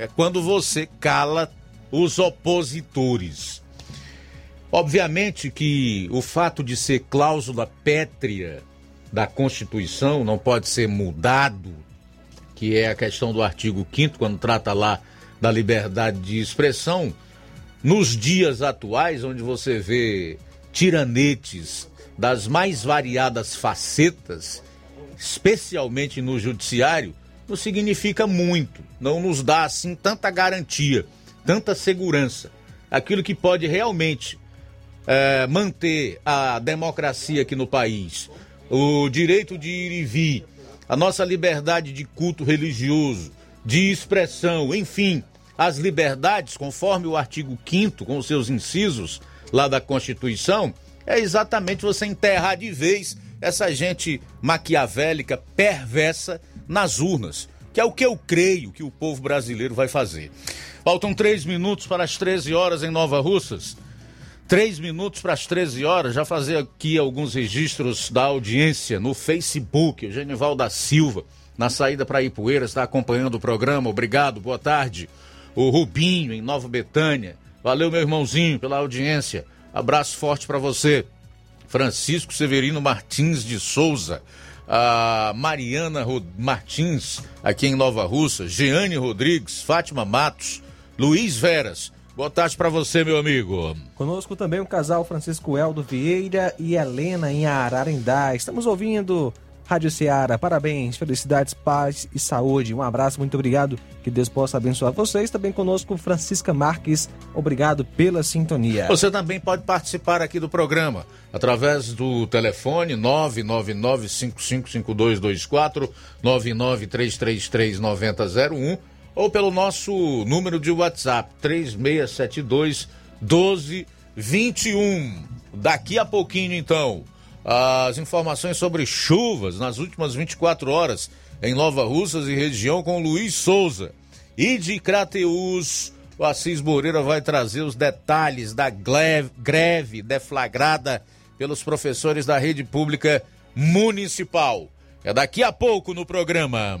é quando você cala os opositores. Obviamente que o fato de ser cláusula pétrea da Constituição não pode ser mudado, que é a questão do artigo 5 quando trata lá da liberdade de expressão, nos dias atuais, onde você vê tiranetes das mais variadas facetas, especialmente no judiciário, não significa muito, não nos dá assim tanta garantia, tanta segurança. Aquilo que pode realmente é, manter a democracia aqui no país, o direito de ir e vir, a nossa liberdade de culto religioso, de expressão, enfim, as liberdades, conforme o artigo 5 com seus incisos lá da Constituição, é exatamente você enterrar de vez essa gente maquiavélica, perversa, nas urnas, que é o que eu creio que o povo brasileiro vai fazer. Faltam três minutos para as 13 horas em Nova Russas. Três minutos para as 13 horas, já fazer aqui alguns registros da audiência no Facebook. O Genival da Silva, na saída para Ipueira, está acompanhando o programa. Obrigado, boa tarde. O Rubinho, em Nova Betânia. Valeu, meu irmãozinho, pela audiência. Abraço forte para você. Francisco Severino Martins de Souza a Mariana Martins, aqui em Nova Russa, Jeane Rodrigues, Fátima Matos, Luiz Veras. Boa tarde para você, meu amigo. Conosco também o casal Francisco Eldo Vieira e Helena em Ararindá. Estamos ouvindo Rádio Ceará. Parabéns, felicidades, paz e saúde. Um abraço, muito obrigado. Que Deus possa abençoar vocês. Também conosco Francisca Marques. Obrigado pela sintonia. Você também pode participar aqui do programa através do telefone 999555224 993339001 ou pelo nosso número de WhatsApp 3672 1221. Daqui a pouquinho então as informações sobre chuvas nas últimas 24 horas em Nova Russas e região com Luiz Souza. E de Crateus, o Assis Moreira vai trazer os detalhes da greve deflagrada pelos professores da rede pública municipal. É daqui a pouco no programa.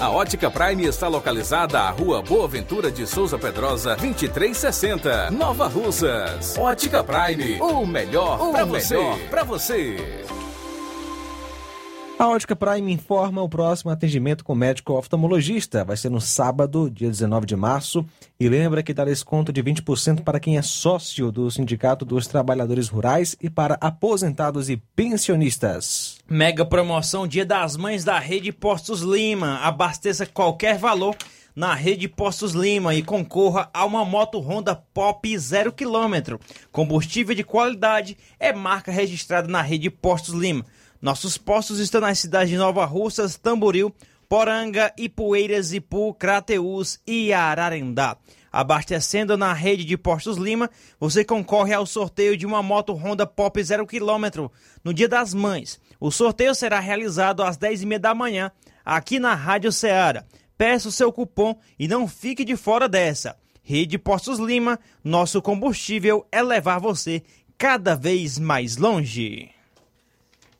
A Ótica Prime está localizada à Rua Boa Ventura de Souza Pedrosa, 2360, Nova Russas. Ótica Prime, o melhor para você. Pra você. A Ótica Prime informa o próximo atendimento com médico oftalmologista. Vai ser no sábado, dia 19 de março. E lembra que dá desconto de 20% para quem é sócio do Sindicato dos Trabalhadores Rurais e para aposentados e pensionistas. Mega promoção Dia das Mães da Rede Postos Lima. Abasteça qualquer valor na Rede Postos Lima e concorra a uma moto Honda Pop 0 km. Combustível de qualidade é marca registrada na Rede Postos Lima. Nossos postos estão nas cidades de Nova Russas, Tamboril, Poranga, Ipueiras, Ipu, Crateús e Ararendá. Abastecendo na rede de Postos Lima, você concorre ao sorteio de uma moto Honda Pop 0 km no Dia das Mães. O sorteio será realizado às 10h30 da manhã, aqui na Rádio Ceará. Peça o seu cupom e não fique de fora dessa. Rede Postos Lima, nosso combustível é levar você cada vez mais longe.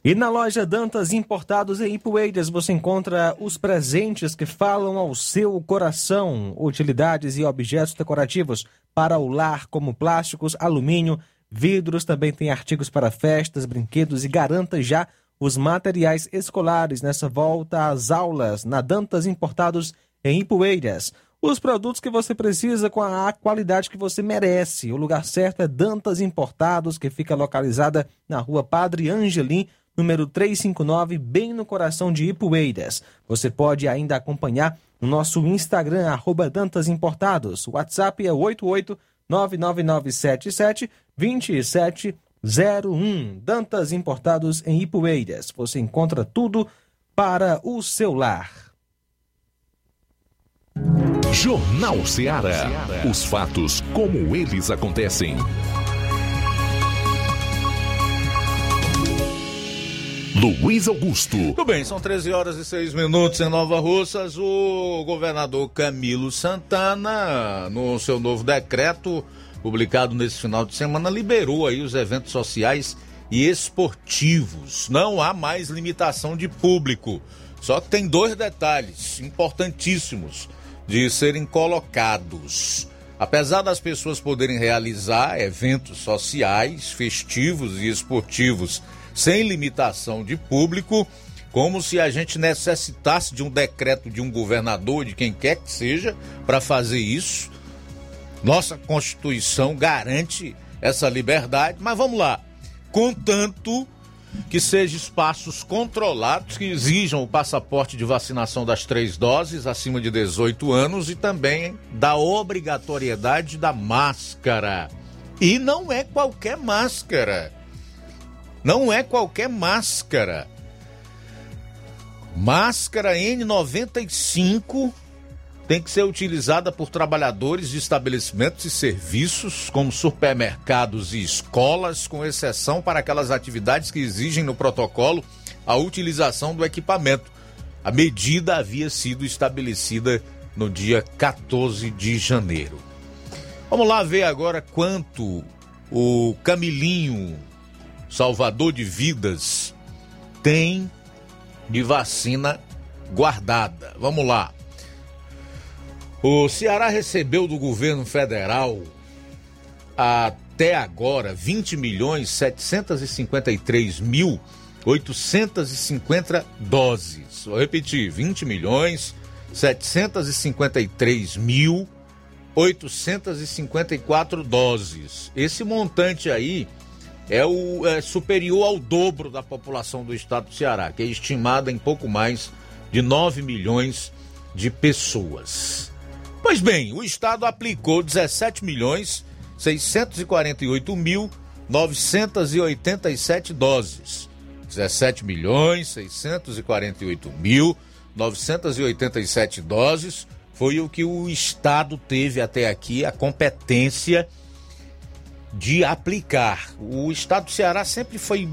E na loja Dantas Importados em Ipueiras você encontra os presentes que falam ao seu coração, utilidades e objetos decorativos para o lar, como plásticos, alumínio, vidros, também tem artigos para festas, brinquedos e garanta já os materiais escolares nessa volta às aulas na Dantas Importados em Ipueiras. Os produtos que você precisa com a qualidade que você merece. O lugar certo é Dantas Importados, que fica localizada na rua Padre Angelim, número 359, bem no coração de Ipueiras. Você pode ainda acompanhar no nosso Instagram, arroba Dantas Importados. O WhatsApp é 88 99977 2701. Dantas Importados em Ipueiras. Você encontra tudo para o seu lar. Jornal Ceará. Os fatos como eles acontecem. Luiz Augusto. Tudo bem, são 13 horas e 6 minutos em Nova Russas. O governador Camilo Santana, no seu novo decreto, publicado nesse final de semana, liberou aí os eventos sociais e esportivos. Não há mais limitação de público. Só que tem dois detalhes importantíssimos de serem colocados. Apesar das pessoas poderem realizar eventos sociais, festivos e esportivos sem limitação de público, como se a gente necessitasse de um decreto de um governador, de quem quer que seja, para fazer isso. Nossa Constituição garante essa liberdade, mas vamos lá. Contanto que sejam espaços controlados que exijam o passaporte de vacinação das três doses acima de 18 anos e também da obrigatoriedade da máscara. E não é qualquer máscara. Não é qualquer máscara. Máscara N95 tem que ser utilizada por trabalhadores de estabelecimentos e serviços, como supermercados e escolas, com exceção para aquelas atividades que exigem no protocolo a utilização do equipamento. A medida havia sido estabelecida no dia 14 de janeiro. Vamos lá ver agora quanto o Camilinho salvador de vidas, tem de vacina guardada. Vamos lá. O Ceará recebeu do governo federal até agora 20 milhões 753 mil 850 doses. Vou repetir, 20 milhões 753 mil 854 doses. Esse montante aí é o é superior ao dobro da população do estado do Ceará, que é estimada em pouco mais de 9 milhões de pessoas. Pois bem, o estado aplicou 17 milhões 648 mil 987 doses. 17 milhões 648 mil 987 doses foi o que o estado teve até aqui a competência de aplicar. O estado do Ceará sempre foi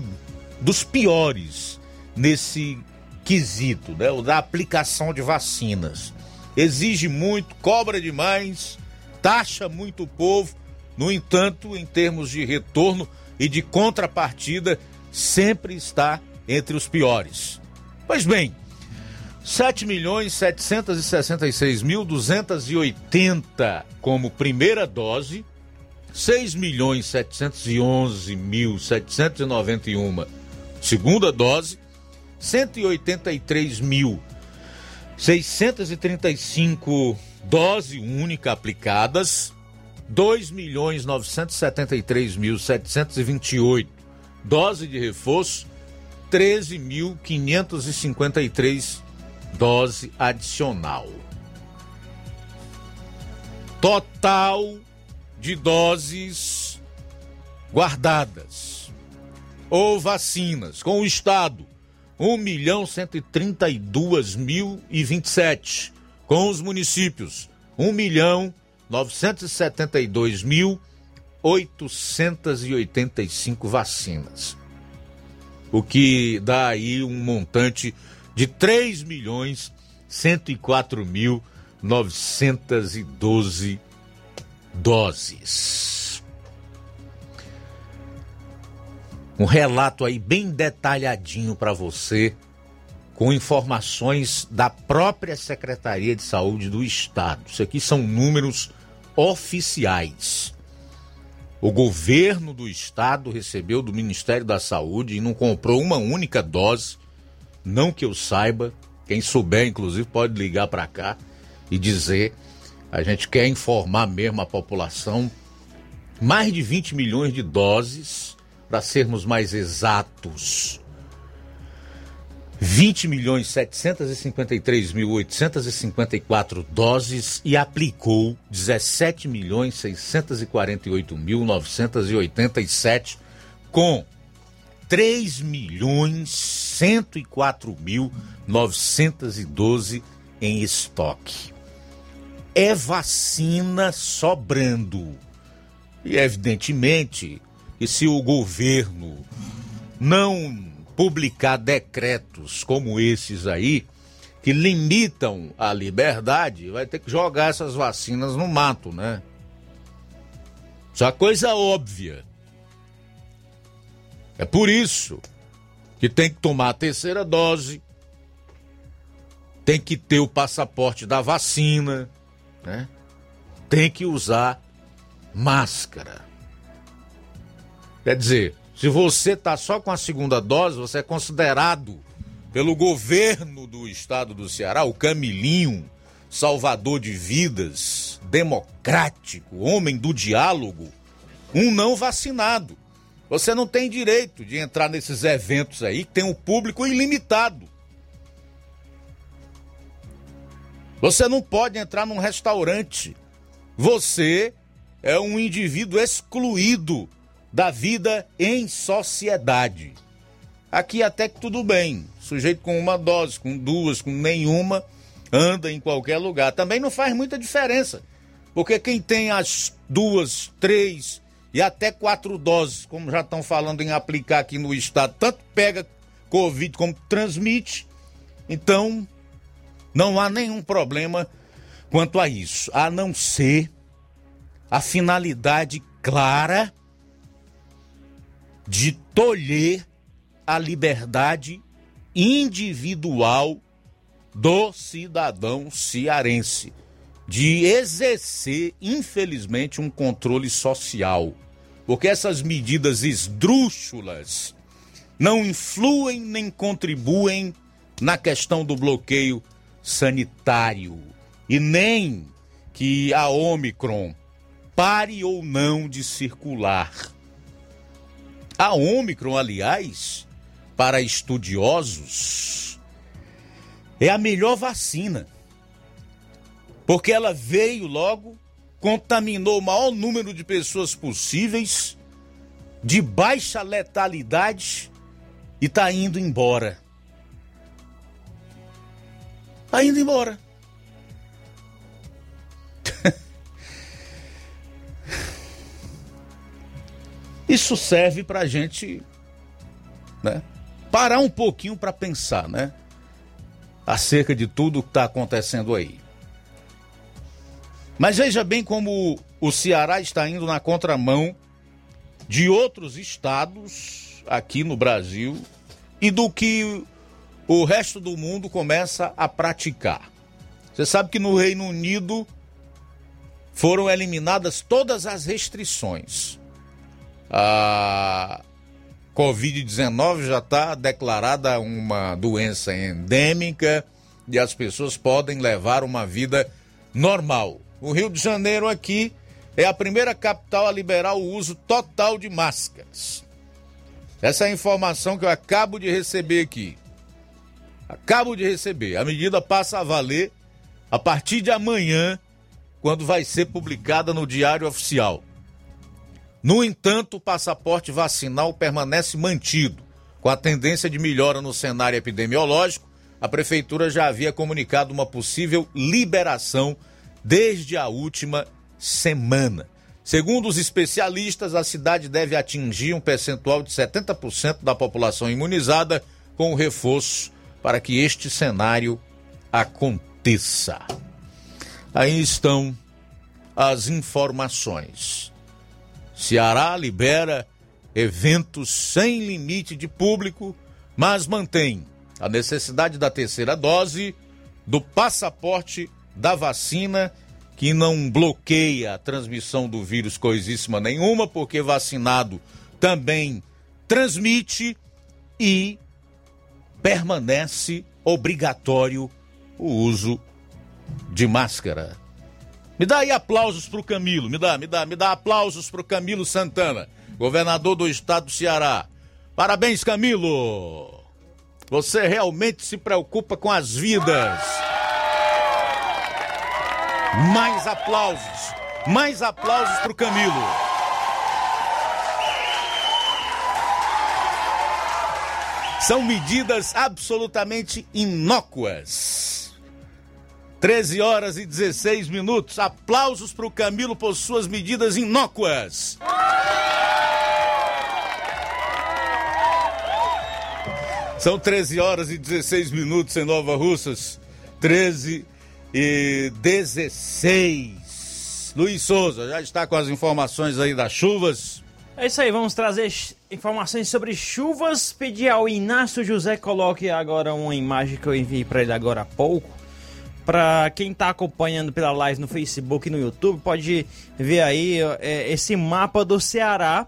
dos piores nesse quesito, né? O da aplicação de vacinas. Exige muito, cobra demais, taxa muito o povo. No entanto, em termos de retorno e de contrapartida, sempre está entre os piores. Pois bem, 7 milhões 766 mil 280 como primeira dose, 6 milhões 711 mil 791 segunda dose, 183 mil 635 dose única aplicadas, 2 milhões 973 mil 728 dose de reforço, 13 mil 553 dose adicional. Total de doses guardadas ou vacinas com o Estado, 1 milhão 132 mil e 27. Com os municípios, 1 milhão 972 mil 885 vacinas. O que dá aí um montante de 3 milhões 104 mil 912 doses. Um relato aí bem detalhadinho para você, com informações da própria Secretaria de Saúde do Estado. Isso aqui são números oficiais. O governo do estado recebeu do Ministério da Saúde e não comprou uma única dose, não que eu saiba. Quem souber, inclusive, pode ligar para cá e dizer. A gente quer informar mesmo a população. Mais de 20 milhões de doses, para sermos mais exatos. 20 milhões 753 mil 854 doses e aplicou 17 milhões 648 mil 987 com 3 milhões 104 mil 912 em estoque. É vacina sobrando. E evidentemente que se o governo não publicar decretos como esses aí, que limitam a liberdade, vai ter que jogar essas vacinas no mato, né? Isso é coisa óbvia. É por isso que tem que tomar a terceira dose, tem que ter o passaporte da vacina, né? Tem que usar máscara. Quer dizer, se você está só com a segunda dose, você é considerado pelo governo do estado do Ceará, o Camilinho, salvador de vidas, democrático, homem do diálogo, um não vacinado. Você não tem direito de entrar nesses eventos aí que tem um público ilimitado. Você não pode entrar num restaurante. Você é um indivíduo excluído da vida em sociedade. Aqui até que tudo bem, sujeito com uma dose, com duas, com nenhuma, anda em qualquer lugar. Também não faz muita diferença, porque quem tem as duas, três e até quatro doses, como já estão falando em aplicar aqui no estado, tanto pega Covid como transmite, então não há nenhum problema quanto a isso, a não ser a finalidade clara de tolher a liberdade individual do cidadão cearense, de exercer, infelizmente, um controle social. Porque essas medidas esdrúxulas não influem nem contribuem na questão do bloqueio sanitário e nem que a Omicron pare ou não de circular. A Ômicron, aliás, para estudiosos, é a melhor vacina. Porque ela veio logo, contaminou o maior número de pessoas possíveis, de baixa letalidade e está indo embora. Está indo embora. Isso serve para a gente né, parar um pouquinho para pensar, né? Acerca de tudo que está acontecendo aí. Mas veja bem como o Ceará está indo na contramão de outros estados aqui no Brasil e do que o resto do mundo começa a praticar. Você sabe que no Reino Unido foram eliminadas todas as restrições a Covid-19 já está declarada uma doença endêmica e as pessoas podem levar uma vida normal. O Rio de Janeiro aqui é a primeira capital a liberar o uso total de máscaras. Essa é a informação que eu acabo de receber aqui. Acabo de receber. A medida passa a valer a partir de amanhã, quando vai ser publicada no Diário Oficial. No entanto, o passaporte vacinal permanece mantido. Com a tendência de melhora no cenário epidemiológico, a Prefeitura já havia comunicado uma possível liberação desde a última semana. Segundo os especialistas, a cidade deve atingir um percentual de 70% da população imunizada com o reforço para que este cenário aconteça. Aí estão as informações. Ceará libera eventos sem limite de público, mas mantém a necessidade da terceira dose, do passaporte, da vacina, que não bloqueia a transmissão do vírus coisíssima nenhuma, porque vacinado também transmite e permanece obrigatório o uso de máscara. Me dá aí aplausos pro Camilo, me dá, me dá, me dá aplausos pro Camilo Santana, governador do estado do Ceará. Parabéns, Camilo! Você realmente se preocupa com as vidas. Mais aplausos, mais aplausos pro Camilo. São medidas absolutamente inócuas. 13 horas e 16 minutos. Aplausos para o Camilo por suas medidas inócuas. São 13 horas e 16 minutos em Nova Russas. 13 e 16. Luiz Souza já está com as informações aí das chuvas. É isso aí, vamos trazer informações sobre chuvas. Pedir ao Inácio José coloque agora uma imagem que eu enviei para ele agora há pouco. Para quem está acompanhando pela live no Facebook e no YouTube, pode ver aí é, esse mapa do Ceará,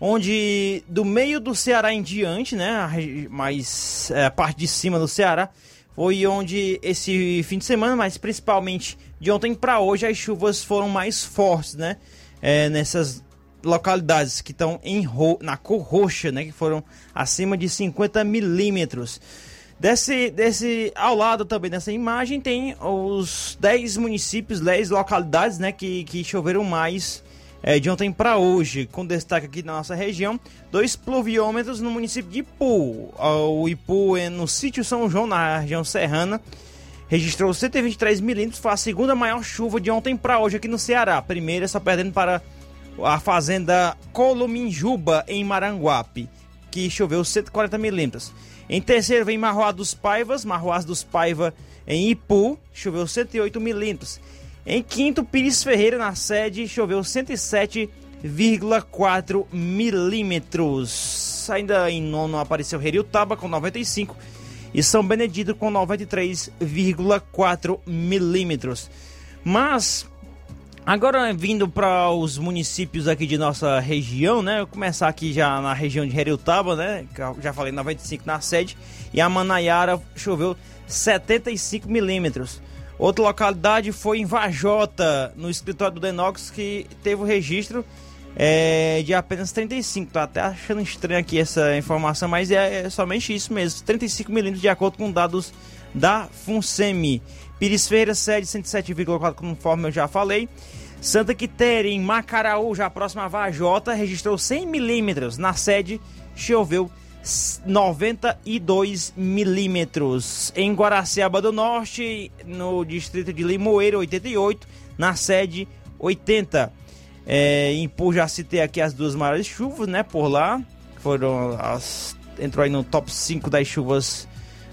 onde do meio do Ceará em diante, né, mais é, a parte de cima do Ceará, foi onde esse fim de semana, mas principalmente de ontem para hoje, as chuvas foram mais fortes, né? É, nessas localidades que estão na cor roxa, né, que foram acima de 50 milímetros. Desse, desse, ao lado também dessa imagem tem os 10 municípios, 10 localidades né, que, que choveram mais é, de ontem para hoje, com destaque aqui na nossa região, dois pluviômetros no município de Ipu. O Ipu é no sítio São João, na região serrana, registrou 123 milímetros, foi a segunda maior chuva de ontem para hoje aqui no Ceará. Primeira só perdendo para a fazenda Colominjuba, em Maranguape, que choveu 140 milímetros. Em terceiro vem Marroá dos Paivas, Marroás dos Paiva em Ipu, choveu 108 milímetros. Em quinto, Pires Ferreira, na sede, choveu 107,4 milímetros. Ainda em nono apareceu Taba com 95 e São Benedito com 93,4 milímetros. Mas Agora vindo para os municípios aqui de nossa região, né? Eu começar aqui já na região de Heriutaba, né? Já falei 95 na sede. E a Manaiara choveu 75 milímetros. Outra localidade foi em Vajota, no escritório do Denox, que teve o registro é, de apenas 35. Tô até achando estranho aqui essa informação, mas é, é somente isso mesmo. 35 milímetros de acordo com dados da FUNSEMI. Pires Feira, sede 107,4, conforme eu já falei. Santa Quitéria, em Macaraú, já próxima a Vajota, registrou 100 milímetros. Na sede, choveu 92 milímetros. Em Guaraciaba do Norte, no distrito de Limoeiro, 88. Na sede, 80. É, em Pô, já citei aqui as duas maiores chuvas, né? Por lá. Foram as. Entrou aí no top 5 das chuvas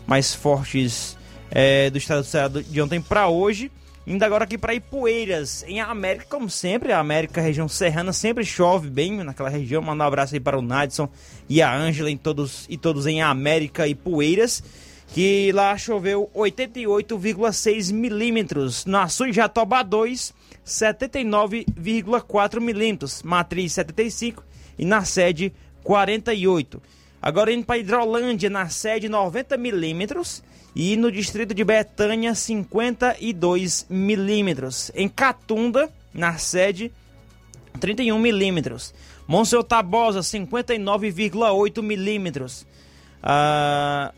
mais fortes é, do estado do Ceará de ontem para hoje. Indo agora aqui para Ipueiras, em América, como sempre, a América, região serrana, sempre chove bem naquela região. Manda um abraço aí para o Nadson e a Ângela em todos, e todos em América e Poeiras, que lá choveu 88,6 milímetros. Na Jatobá 2, 79,4 milímetros. Matriz 75 e na sede 48. Agora indo para Hidrolândia, na sede 90 milímetros e no distrito de Betânia 52 milímetros. Em Catunda, na sede, 31 milímetros. Monsenhor Tabosa 59,8 milímetros. Ah,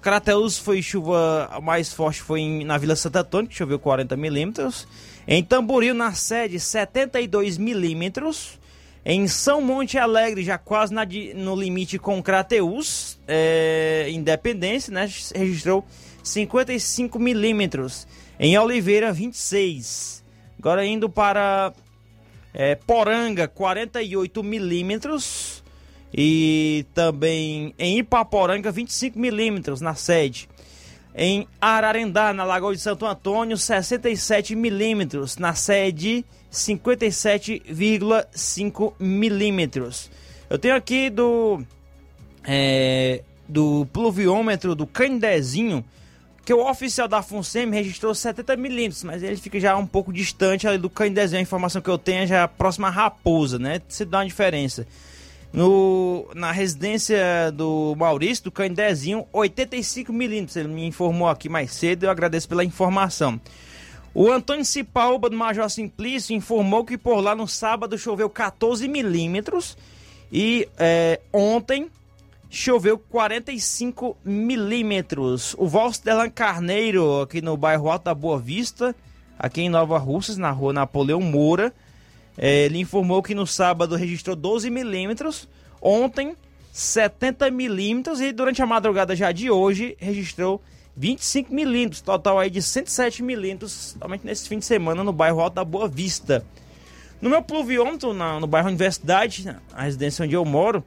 Crateus foi chuva mais forte foi em, na Vila Santo Antônio, que choveu 40 milímetros. Em Tamboril, na sede, 72 milímetros. Em São Monte Alegre, já quase na, no limite com Crateus, é, Independência, né? Registrou 55 milímetros. Em Oliveira, 26. Agora indo para é, Poranga, 48 milímetros. E também em Ipaporanga, 25 milímetros na sede. Em Ararendá, na Lagoa de Santo Antônio, 67 milímetros. Na sede, 57,5 milímetros. Eu tenho aqui do é, do pluviômetro do Candezinho, que o oficial da FUNSEM registrou 70 milímetros, mas ele fica já um pouco distante ali do Candezinho. A informação que eu tenho é já próxima Raposa, né? Se dá uma diferença. No, na residência do Maurício, do Candezinho, 85 milímetros. Ele me informou aqui mais cedo, eu agradeço pela informação. O Antônio Cipalba, do Major Simplício, informou que por lá no sábado choveu 14 milímetros e é, ontem choveu 45 milímetros. O Valstelan Carneiro, aqui no bairro Alto da Boa Vista, aqui em Nova Russas, na rua Napoleão Moura, é, ele informou que no sábado registrou 12 milímetros, ontem 70 milímetros e durante a madrugada já de hoje registrou 25 milímetros, total aí de 107 milímetros, somente nesse fim de semana no bairro Alto da Boa Vista. No meu pluviômetro, na, no bairro Universidade, a residência onde eu moro,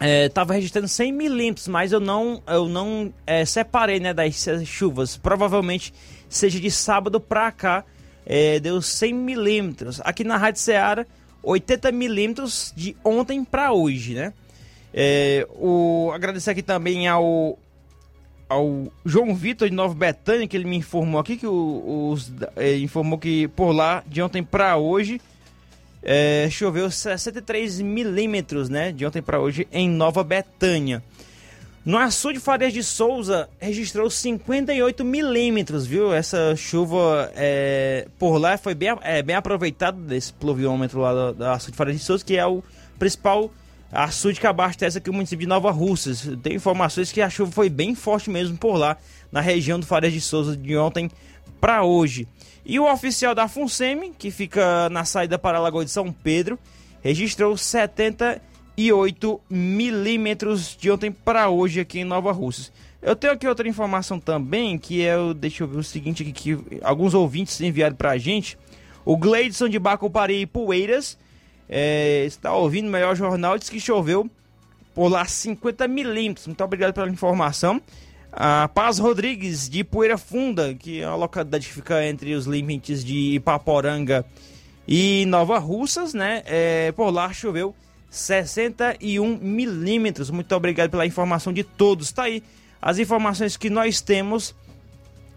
estava é, registrando 100 milímetros, mas eu não, eu não é, separei né, das chuvas. Provavelmente seja de sábado para cá, é, deu 100 milímetros. Aqui na Rádio Ceará, 80 milímetros de ontem para hoje, né? É, o, agradecer aqui também ao ao João Vitor de Nova Betânia, que ele me informou aqui que o, os, informou que por lá, de ontem para hoje, é, choveu 63 milímetros, né? De ontem para hoje em Nova Betânia. No açude Farias de Souza registrou 58 milímetros, viu? Essa chuva é, por lá foi bem, é, bem aproveitado desse pluviômetro lá da, açude Farias de Souza, que é o principal açude que abastece aqui o município de Nova Russas. Tem informações que a chuva foi bem forte mesmo por lá, na região do Farias de Souza, de ontem para hoje. E o oficial da FUNSEMI, que fica na saída para a Lagoa de São Pedro, registrou 78 milímetros de ontem para hoje aqui em Nova Russas. Eu tenho aqui outra informação também, que é o. Deixa eu ver o seguinte aqui, que alguns ouvintes enviaram para a gente. O Gleidson de Bacupari e Poeiras é, está ouvindo o melhor jornal, diz que choveu por lá 50 milímetros. Muito obrigado pela informação. A Paz Rodrigues, de Poeira Funda, que é uma localidade que fica entre os limites de Ipaporanga e Nova Russas, né? É, por lá choveu 61 milímetros. Muito obrigado pela informação de todos. Tá aí as informações que nós temos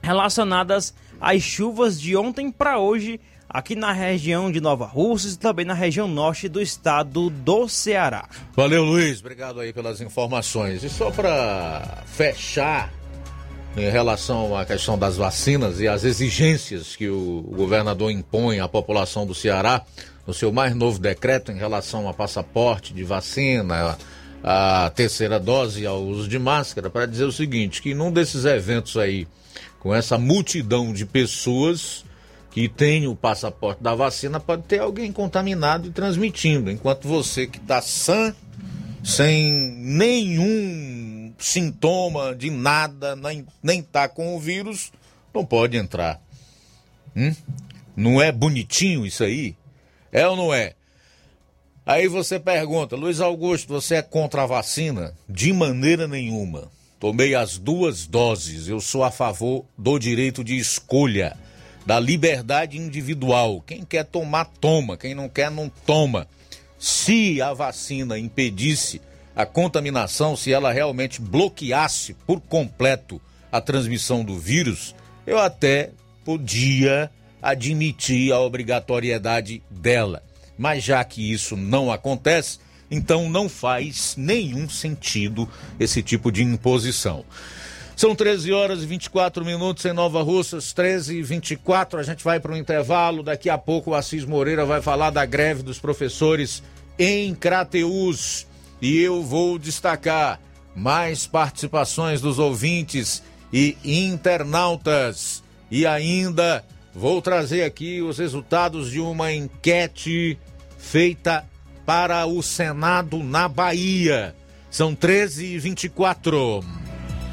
relacionadas às chuvas de ontem para hoje aqui na região de Nova Russas e também na região norte do estado do Ceará. Valeu, Luiz. Obrigado aí pelas informações. E só para fechar em relação à questão das vacinas e as exigências que o governador impõe à população do Ceará no seu mais novo decreto em relação a passaporte de vacina, a terceira dose e ao uso de máscara, para dizer o seguinte, que num desses eventos aí, com essa multidão de pessoas, que tem o passaporte da vacina, pode ter alguém contaminado e transmitindo. Enquanto você que está sã, sem nenhum sintoma de nada, nem, nem tá com o vírus, não pode entrar. Hum? Não é bonitinho isso aí? É ou não é? Aí você pergunta, Luiz Augusto, você é contra a vacina? De maneira nenhuma. Tomei as duas doses. Eu sou a favor do direito de escolha da liberdade individual. Quem quer tomar, toma. Quem não quer, não toma. Se a vacina impedisse a contaminação, se ela realmente bloqueasse por completo a transmissão do vírus, eu até podia admitir a obrigatoriedade dela. Mas já que isso não acontece, então não faz nenhum sentido esse tipo de imposição. São 13 horas e 24 minutos em Nova Russas, 13 e 24. A gente vai para o intervalo. Daqui a pouco o Assis Moreira vai falar da greve dos professores em Crateus. E eu vou destacar mais participações dos ouvintes e internautas. E ainda vou trazer aqui os resultados de uma enquete feita para o Senado na Bahia. São 13 e 24.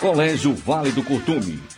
Colégio Vale do Curtume.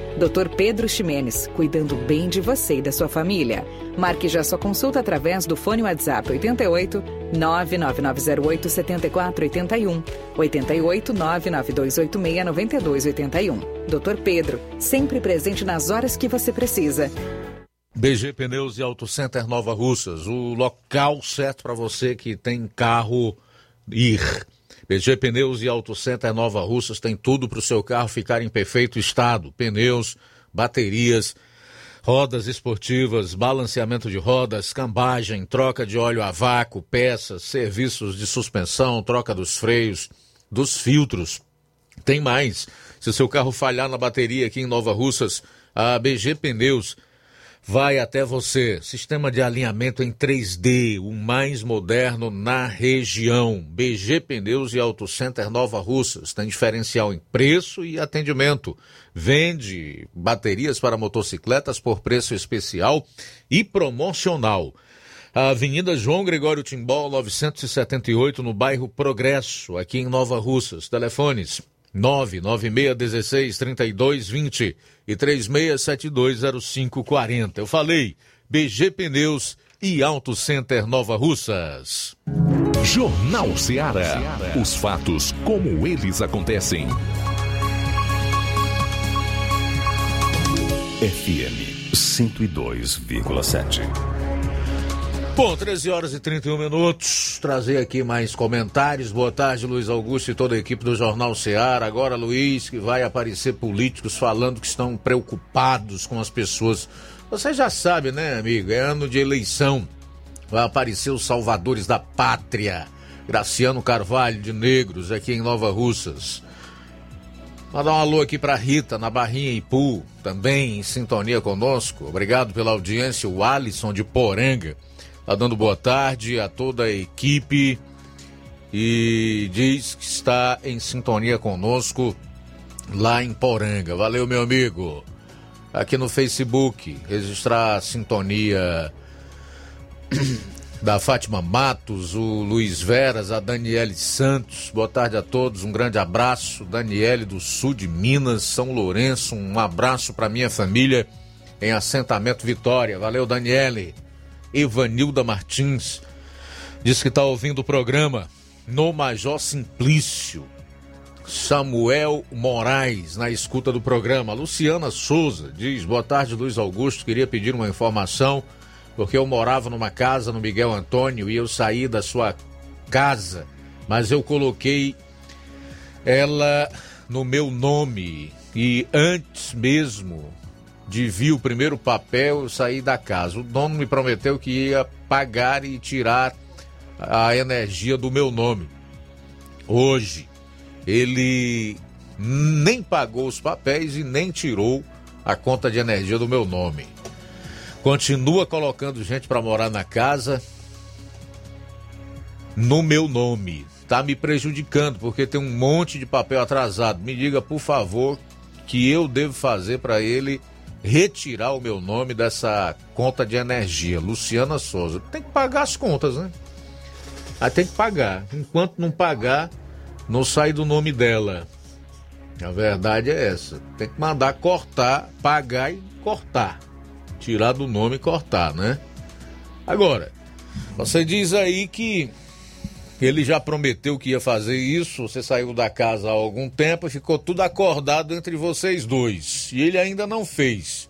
Dr. Pedro Ximenes, cuidando bem de você e da sua família. Marque já sua consulta através do fone WhatsApp 88 99908 7481, 88 99286 9281. Dr. Pedro, sempre presente nas horas que você precisa. BG Pneus e Auto Center Nova Russas, o local certo para você que tem carro ir. BG Pneus e Auto Center Nova Russas tem tudo para o seu carro ficar em perfeito estado: pneus, baterias, rodas esportivas, balanceamento de rodas, cambagem, troca de óleo a vácuo, peças, serviços de suspensão, troca dos freios, dos filtros. Tem mais. Se o seu carro falhar na bateria aqui em Nova Russas, A BG Pneus vai até você. Sistema de alinhamento em 3D, o mais moderno na região. BG Pneus e Auto Center Nova Russas. Tem diferencial em preço e atendimento. Vende baterias para motocicletas por preço especial e promocional. A Avenida João Gregório Timbó, 978, no bairro Progresso, aqui em Nova Russas. Telefones 996163220 e 36720540. Eu falei, BG Pneus e Auto Center Nova Russas. Jornal Ceará. Os fatos como eles acontecem. FM 102,7. Bom, 13 horas e 31 minutos. Trazer aqui mais comentários. Boa tarde, Luiz Augusto e toda a equipe do Jornal Ceará. Agora, Luiz, que vai aparecer políticos falando que estão preocupados com as pessoas. Você já sabe, né, amigo? É ano de eleição. Vai aparecer os salvadores da pátria. Graciano Carvalho de Negros, aqui em Nova Russas. Mandar um alô aqui para Rita, na Barrinha Ipu, também em sintonia conosco. Obrigado pela audiência. O Alisson de Poranga. Está dando boa tarde a toda a equipe e diz que está em sintonia conosco lá em Poranga. Valeu, meu amigo. Aqui no Facebook, registrar a sintonia da Fátima Matos, o Luiz Veras, a Daniele Santos. Boa tarde a todos, um grande abraço. Daniele do sul de Minas, São Lourenço, um abraço para minha família em assentamento Vitória. Valeu, Daniele. Evanilda Martins diz que está ouvindo o programa no Major Simplício. Samuel Moraes na escuta do programa. Luciana Souza diz: Boa tarde, Luiz Augusto. Queria pedir uma informação, porque eu morava numa casa no Miguel Antônio e eu saí da sua casa, mas eu coloquei ela no meu nome. E antes mesmo de vir o primeiro papel, eu saí da casa. O dono me prometeu que ia pagar e tirar a energia do meu nome. Hoje, ele nem pagou os papéis e nem tirou a conta de energia do meu nome. Continua colocando gente para morar na casa no meu nome. Tá me prejudicando porque tem um monte de papel atrasado. Me diga, por favor, que eu devo fazer para ele retirar o meu nome dessa conta de energia, Luciana Souza. Tem que pagar as contas, né? Aí tem que pagar. Enquanto não pagar, não sai do nome dela. A verdade é essa. Tem que mandar cortar, pagar e cortar. Tirar do nome e cortar, né? Agora, você diz aí que ele já prometeu que ia fazer isso, você saiu da casa há algum tempo ficou tudo acordado entre vocês dois. E ele ainda não fez.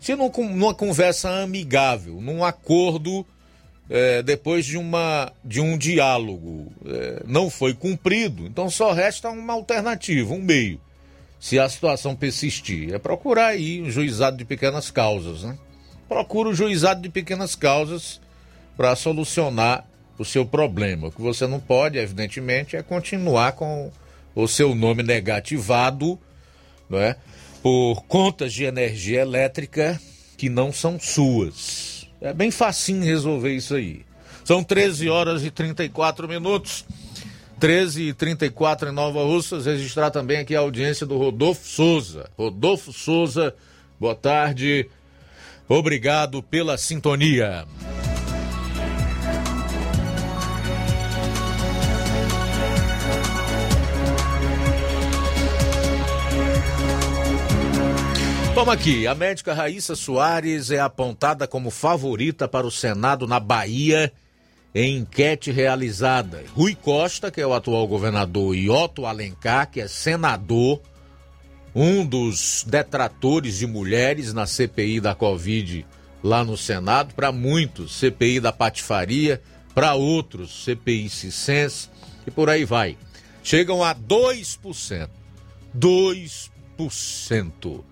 Se não, numa conversa amigável, num acordo, é, depois de, uma, de um diálogo, é, não foi cumprido, então só resta uma alternativa, um meio. Se a situação persistir, é procurar aí um juizado de pequenas causas, né? Procura o juizado de pequenas causas para solucionar o seu problema. O que você não pode, evidentemente, é continuar com o seu nome negativado, não é? Por contas de energia elétrica que não são suas. É bem facinho resolver isso aí. São 13 horas e 34 minutos. 13 e 34 em Nova Russas. Registrar também aqui a audiência do Rodolfo Souza. Rodolfo Souza, boa tarde. Obrigado pela sintonia. Vamos aqui. A médica Raíssa Soares é apontada como favorita para o Senado na Bahia em enquete realizada. Rui Costa, que é o atual governador, e Otto Alencar, que é senador, um dos detratores de mulheres na CPI da Covid lá no Senado, para muitos, CPI da Patifaria, para outros, CPI Cicens e por aí vai. Chegam a 2%. 2%.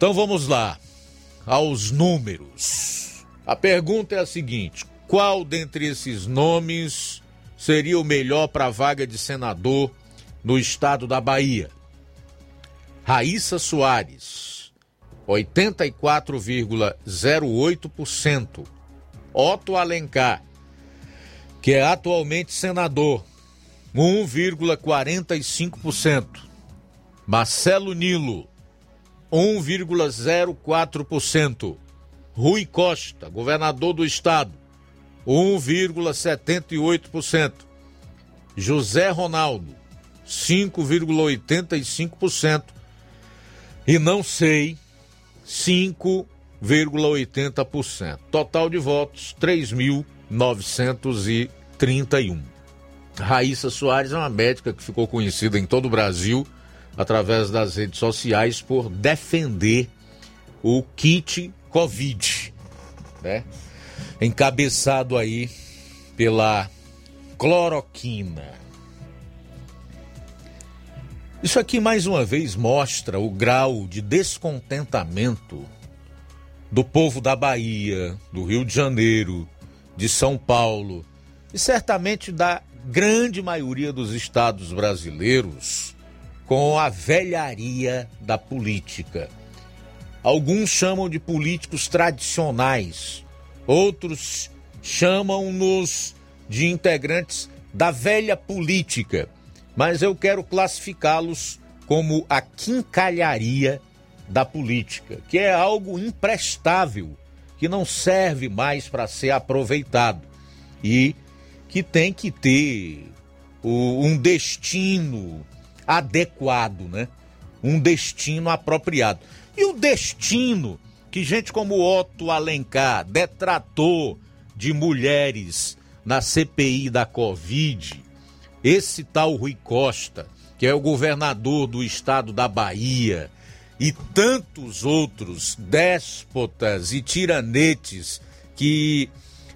Então vamos lá aos números. A pergunta é a seguinte: qual dentre esses nomes seria o melhor para a vaga de senador no estado da Bahia? Raíssa Soares, 84,08%. Otto Alencar, que é atualmente senador, 1,45%. Marcelo Nilo, 1,04%. Rui Costa, governador do estado, 1,78%. José Ronaldo, 5,85%. E não sei, 5,80%. Total de votos, 3.931. Raíssa Soares é uma médica que ficou conhecida em todo o Brasil através das redes sociais por defender o kit Covid, né? Encabeçado aí pela cloroquina. Isso aqui mais uma vez mostra o grau de descontentamento do povo da Bahia, do Rio de Janeiro, de São Paulo e certamente da grande maioria dos estados brasileiros com a velharia da política. Alguns chamam de políticos tradicionais, outros chamam-nos de integrantes da velha política, mas eu quero classificá-los como a quincalharia da política, que é algo imprestável, que não serve mais para ser aproveitado e que tem que ter um destino adequado, né? Um destino apropriado. E o destino que gente como Otto Alencar, detrator de mulheres na CPI da Covid, esse tal Rui Costa, que é o governador do estado da Bahia, e tantos outros déspotas e tiranetes que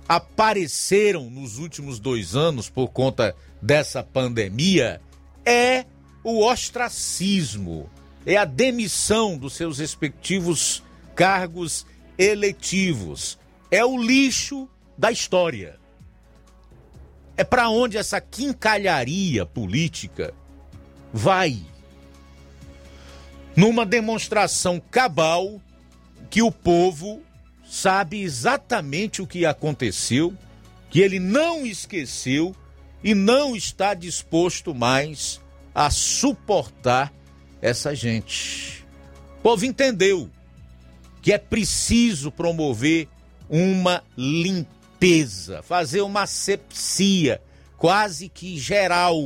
apareceram nos últimos dois anos por conta dessa pandemia é o ostracismo, é a demissão dos seus respectivos cargos eletivos, é o lixo da história. É para onde essa quincalharia política vai. Numa demonstração cabal que o povo sabe exatamente o que aconteceu, que ele não esqueceu e não está disposto mais a suportar essa gente. O povo entendeu que é preciso promover uma limpeza, fazer uma asepsia quase que geral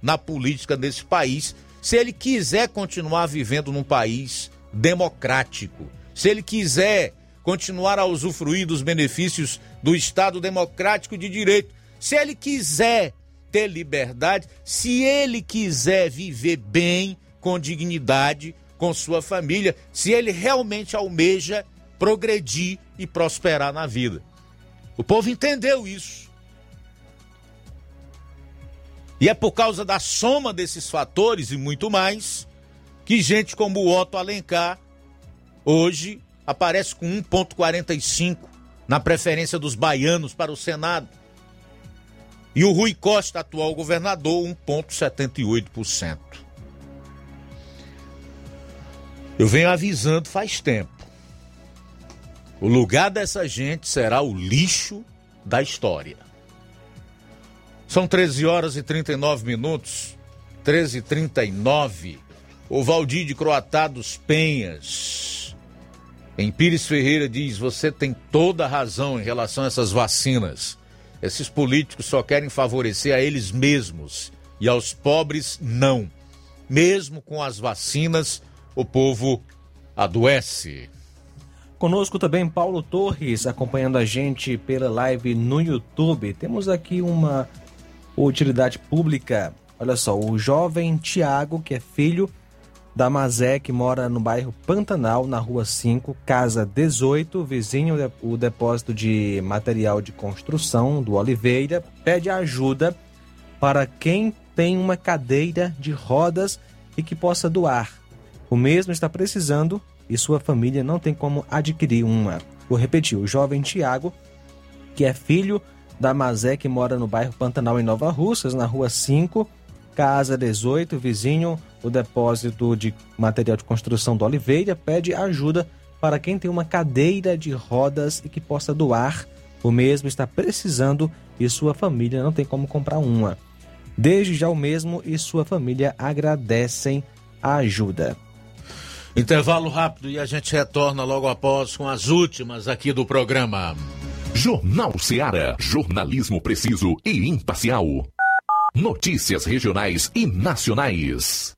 na política desse país, se ele quiser continuar vivendo num país democrático, se ele quiser continuar a usufruir dos benefícios do Estado Democrático de Direito. Se ele quiser ter liberdade, se ele quiser viver bem, com dignidade, com sua família, se ele realmente almeja progredir e prosperar na vida. O povo entendeu isso. E é por causa da soma desses fatores e muito mais que gente como Otto Alencar hoje aparece com 1,45 na preferência dos baianos para o Senado. E o Rui Costa, atual governador, 1,78%. Eu venho avisando faz tempo. O lugar dessa gente será o lixo da história. São 13 horas e 39 minutos. 13 e 39. O Valdir de Croatá dos Penhas em Pires Ferreira diz: você tem toda a razão em relação a essas vacinas. Esses políticos só querem favorecer a eles mesmos e aos pobres não. Mesmo com as vacinas, o povo adoece. Conosco também Paulo Torres, acompanhando a gente pela live no YouTube. Temos aqui uma utilidade pública. Olha só, o jovem Tiago, que é filho da Mazé, que mora no bairro Pantanal, na rua 5, casa 18, vizinho o depósito de material de construção do Oliveira, pede ajuda para quem tem uma cadeira de rodas e que possa doar. O mesmo está precisando e sua família não tem como adquirir uma. Vou repetir, o jovem Tiago, que é filho da Mazé, que mora no bairro Pantanal, em Nova Russas, na rua 5, casa 18, vizinho o depósito de material de construção do Oliveira pede ajuda para quem tem uma cadeira de rodas e que possa doar. O mesmo está precisando e sua família não tem como comprar uma. Desde já o mesmo e sua família agradecem a ajuda. Intervalo rápido e a gente retorna logo após com as últimas aqui do programa. Jornal Seara. Jornalismo preciso e imparcial. Notícias regionais e nacionais.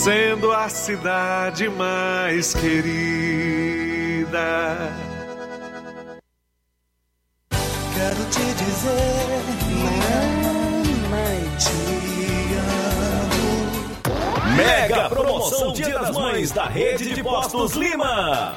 sendo a cidade mais querida. Quero te dizer, mamãe, te amo. Mega promoção Dia das Mães da Rede de Postos Lima.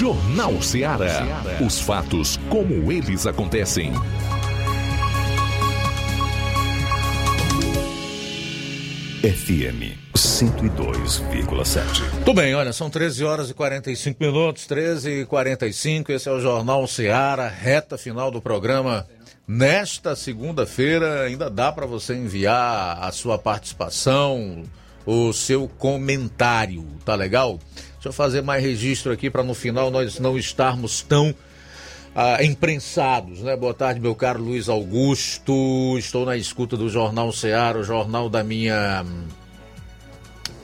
Jornal Ceará. Os fatos como eles acontecem. FM 102,7. Tudo bem, olha, são 13 horas e 45 minutos, 13 e 45. Esse é o Jornal Ceará, reta final do programa. Nesta segunda-feira, ainda dá para você enviar a sua participação, o seu comentário, tá legal? Deixa eu fazer mais registro aqui para no final nós não estarmos tão ah, imprensados, né? Boa tarde, meu caro Luiz Augusto. Estou na escuta do Jornal Ceará, o jornal da minha.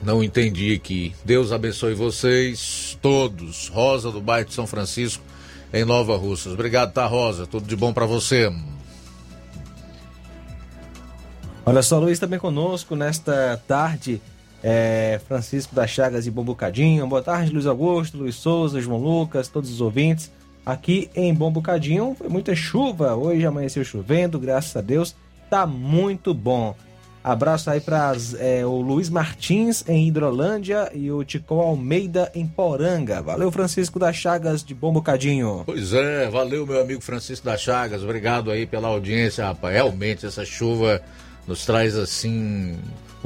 Não entendi aqui. Deus abençoe vocês todos. Rosa do bairro de São Francisco, em Nova Russas. Obrigado, tá, Rosa? Tudo de bom para você. Olha só, Luiz também conosco nesta tarde. É, Francisco das Chagas e Bombucadinho. Boa tarde, Luiz Augusto, Luiz Souza, João Lucas, todos os ouvintes. Aqui em Bom Bocadinho foi muita chuva. Hoje amanheceu chovendo, graças a Deus. Tá muito bom. Abraço aí para é, o Luiz Martins em Hidrolândia e o Tico Almeida em Poranga. Valeu, Francisco das Chagas de Bom Bocadinho. Pois é, valeu, meu amigo Francisco das Chagas. Obrigado aí pela audiência, rapaz. Realmente essa chuva nos traz assim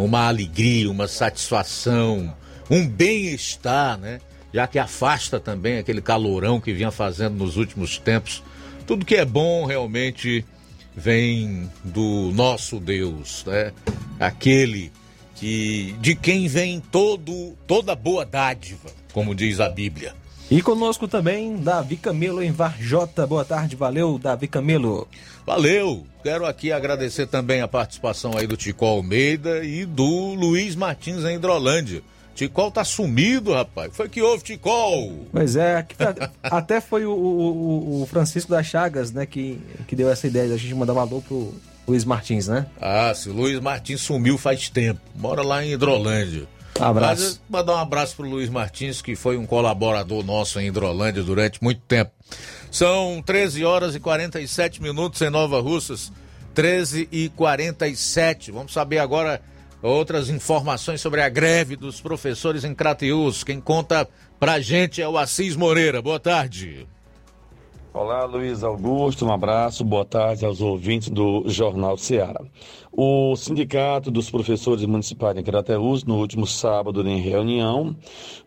uma alegria, uma satisfação, um bem-estar, né? Já que afasta também aquele calorão que vinha fazendo nos últimos tempos. Tudo que é bom realmente vem do nosso Deus, né? Aquele que de quem vem todo toda boa dádiva, como diz a Bíblia. E conosco também Davi Camelo em Varjota. Boa tarde, valeu, Davi Camelo. Valeu! Quero aqui agradecer também a participação aí do Tico Almeida e do Luiz Martins em Hidrolândia. Ticol tá sumido, rapaz. Foi que houve, Ticol? Pois é, até foi o, o, o, Francisco das Chagas, né, que, que deu essa ideia da gente mandar um alô pro Luiz Martins, né? Ah, se o Luiz Martins sumiu faz tempo. Mora lá em Hidrolândia. Abraço. Mas, mandar um abraço pro Luiz Martins, que foi um colaborador nosso em Hidrolândia durante muito tempo. São 13 horas e 47 minutos em Nova Russas. 13 e 47. Vamos saber agora outras informações sobre a greve dos professores em Crateus. Quem conta pra gente é o Assis Moreira. Boa tarde. Olá, Luiz Augusto, um abraço, boa tarde aos ouvintes do Jornal Ceará. O Sindicato dos Professores Municipais de Crateus, no último sábado, em reunião,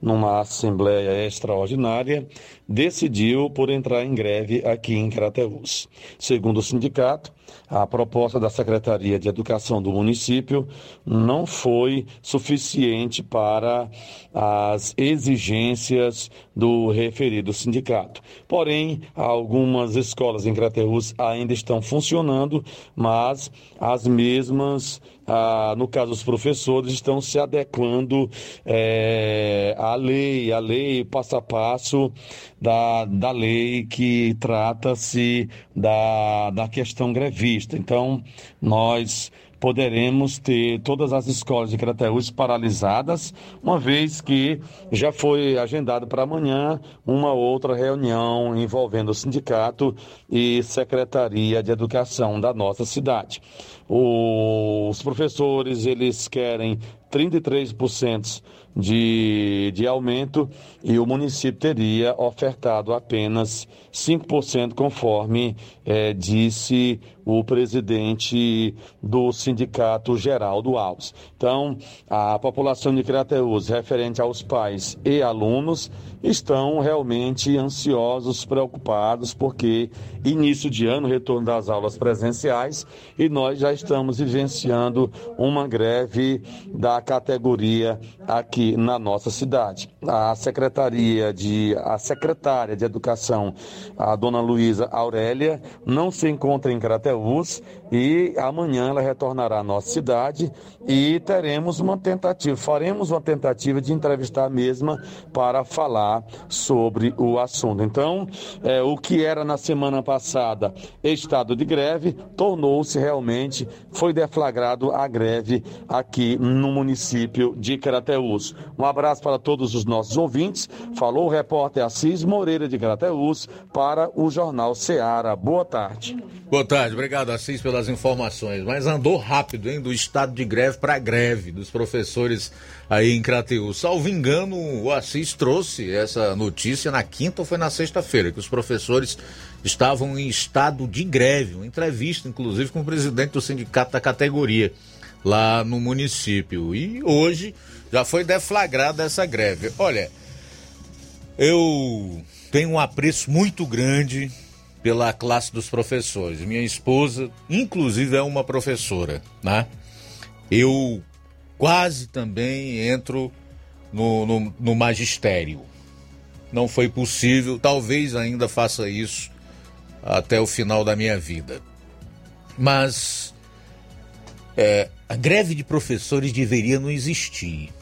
numa assembleia extraordinária, decidiu por entrar em greve aqui em Crateus. Segundo o sindicato, a proposta da Secretaria de Educação do município não foi suficiente para as exigências do referido sindicato. Porém, algumas escolas em Crateus ainda estão funcionando, mas as mesmas ah, no caso, os professores estão se adequando é, à lei, à lei passo a passo da, da lei que trata-se da, da questão grevista. Então, nós poderemos ter todas as escolas de Crateús paralisadas, uma vez que já foi agendado para amanhã uma outra reunião envolvendo o sindicato e Secretaria de Educação da nossa cidade. Os professores, eles querem 33% de, de aumento e o município teria ofertado apenas 5%, conforme é, disse o presidente do Sindicato Geraldo Alves. Então, a população de Crateus, referente aos pais e alunos, estão realmente ansiosos, preocupados, porque início de ano, retorno das aulas presenciais, e nós já estamos vivenciando uma greve da categoria aqui na nossa cidade. A Secretaria de a secretária de Educação, a dona Luísa Aurélia, não se encontra em Crateús e amanhã ela retornará à nossa cidade e teremos uma tentativa, faremos uma tentativa de entrevistar a mesma para falar sobre o assunto. Então, é, o que era na semana passada estado de greve tornou-se realmente, foi deflagrado a greve aqui no município de Crateús. Um abraço para todos os nossos ouvintes. Falou o repórter Assis Moreira de Crateús para o Jornal Ceará. Boa tarde. Boa tarde, obrigado Assis pelas informações. Mas andou rápido, hein, do estado de greve para greve dos professores aí em Crateús. Salvo engano, o Assis trouxe essa notícia na quinta ou foi na sexta-feira, que os professores estavam em estado de greve. Uma entrevista, inclusive, com o presidente do sindicato da categoria lá no município. E hoje já foi deflagrada essa greve. Olha, eu tenho um apreço muito grande pela classe dos professores. Minha esposa, inclusive, é uma professora, né? Eu quase também entro no, no, no magistério. Não foi possível, talvez ainda faça isso até o final da minha vida. Mas é, a greve de professores deveria não existir.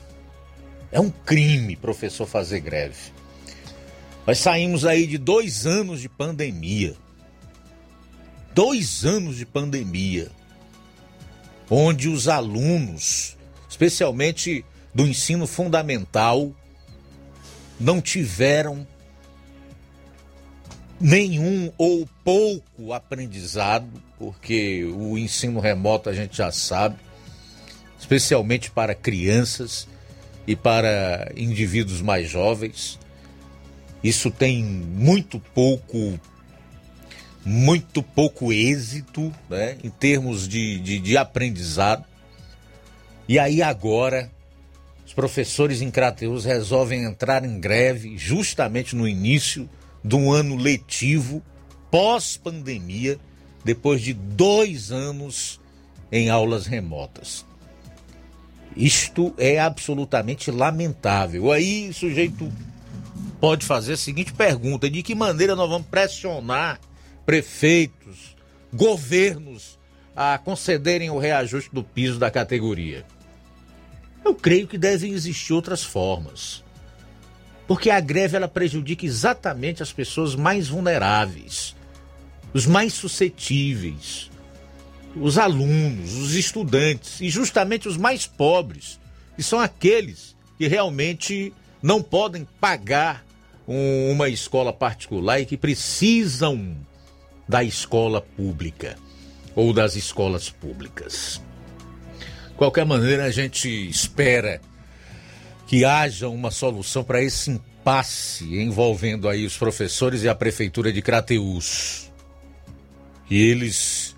É um crime professor fazer greve. Nós saímos aí de dois anos de pandemia. Dois anos de pandemia. Onde os alunos, especialmente do ensino fundamental, não tiveram nenhum ou pouco aprendizado, porque o ensino remoto a gente já sabe, especialmente para crianças e para indivíduos mais jovens. Isso tem muito pouco muito pouco êxito né, em termos de, de, de aprendizado. E aí agora os professores em Crateus resolvem entrar em greve justamente no início de um ano letivo pós-pandemia, depois de dois anos em aulas remotas. Isto é absolutamente lamentável. Aí sujeito pode fazer a seguinte pergunta: de que maneira nós vamos pressionar prefeitos, governos a concederem o reajuste do piso da categoria? Eu creio que devem existir outras formas. Porque a greve ela prejudica exatamente as pessoas mais vulneráveis, os mais suscetíveis, os alunos, os estudantes e justamente os mais pobres, que são aqueles que realmente não podem pagar um, uma escola particular e que precisam da escola pública ou das escolas públicas. De qualquer maneira, a gente espera que haja uma solução para esse impasse envolvendo aí os professores e a prefeitura de Crateús. Que eles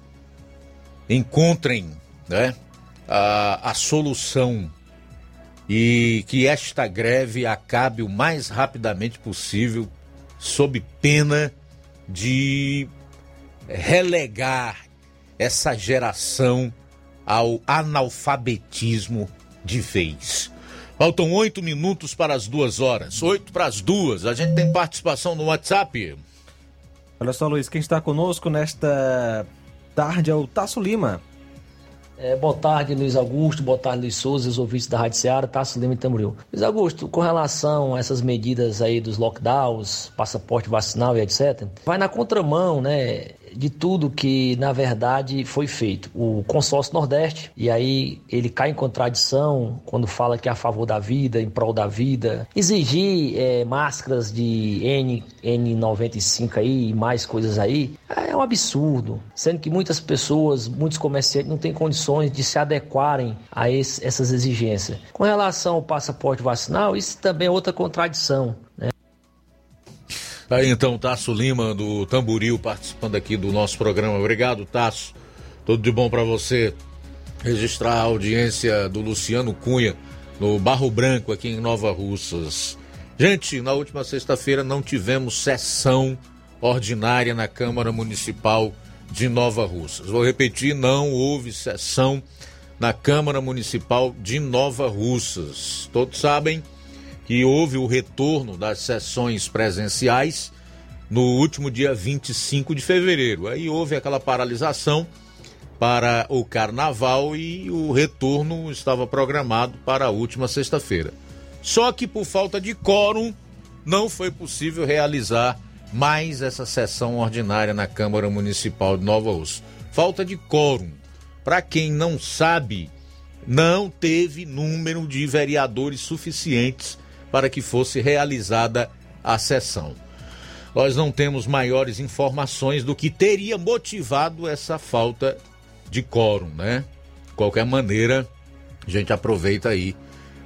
encontrem né, a, a solução e que esta greve acabe o mais rapidamente possível, sob pena de relegar essa geração ao analfabetismo de vez. Faltam oito minutos para as duas horas. Oito para as duas. A gente tem participação no WhatsApp. Olha só, Luiz, quem está conosco nesta tarde é o Tasso Lima. É, boa tarde, Luiz Augusto. Boa tarde, Luiz Souza, os ouvintes da Rádio Seara, Tasso Lima e Tamboril. Luiz Augusto, com relação a essas medidas aí dos lockdowns, passaporte vacinal e etc., vai na contramão, né? De tudo que na verdade foi feito. O consórcio Nordeste, e aí ele cai em contradição quando fala que é a favor da vida, em prol da vida, exigir é, máscaras de N, N95 aí e mais coisas aí, é um absurdo. Sendo que muitas pessoas, muitos comerciantes não têm condições de se adequarem a esse, essas exigências. Com relação ao passaporte vacinal, isso também é outra contradição. Né? Aí então, Tasso Lima, do Tamboril, participando aqui do nosso programa. Obrigado, Tasso. Tudo de bom para você. Registrar a audiência do Luciano Cunha no Barro Branco, aqui em Nova Russas. Gente, na última sexta-feira não tivemos sessão ordinária na Câmara Municipal de Nova Russas. Vou repetir, não houve sessão na Câmara Municipal de Nova Russas. Todos sabem que houve o retorno das sessões presenciais no último dia 25 de fevereiro. Aí houve aquela paralisação para o carnaval e o retorno estava programado para a última sexta-feira. Só que por falta de quórum não foi possível realizar mais essa sessão ordinária na Câmara Municipal de Nova Osso. Falta de quórum. Para quem não sabe, não teve número de vereadores suficientes para que fosse realizada a sessão. Nós não temos maiores informações do que teria motivado essa falta de quórum, né? De qualquer maneira, a gente aproveita aí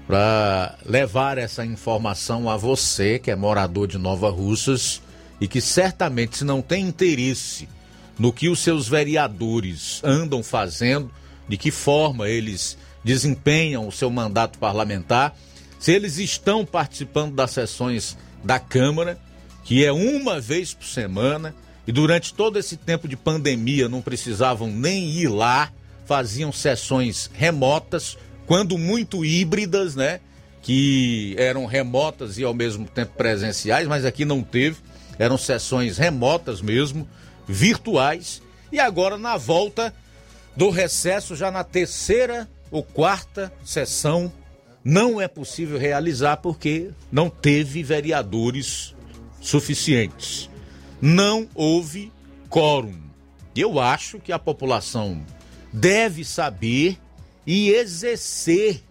para levar essa informação a você que é morador de Nova Russas e que certamente se não tem interesse no que os seus vereadores andam fazendo, de que forma eles desempenham o seu mandato parlamentar, se eles estão participando das sessões da Câmara, que é uma vez por semana, e durante todo esse tempo de pandemia não precisavam nem ir lá, faziam sessões remotas, quando muito híbridas, né? Que eram remotas e ao mesmo tempo presenciais, mas aqui não teve, eram sessões remotas mesmo, virtuais, e agora na volta do recesso, já na terceira ou quarta sessão, não é possível realizar porque não teve vereadores suficientes. Não houve quórum. Eu acho que a população deve saber e exercer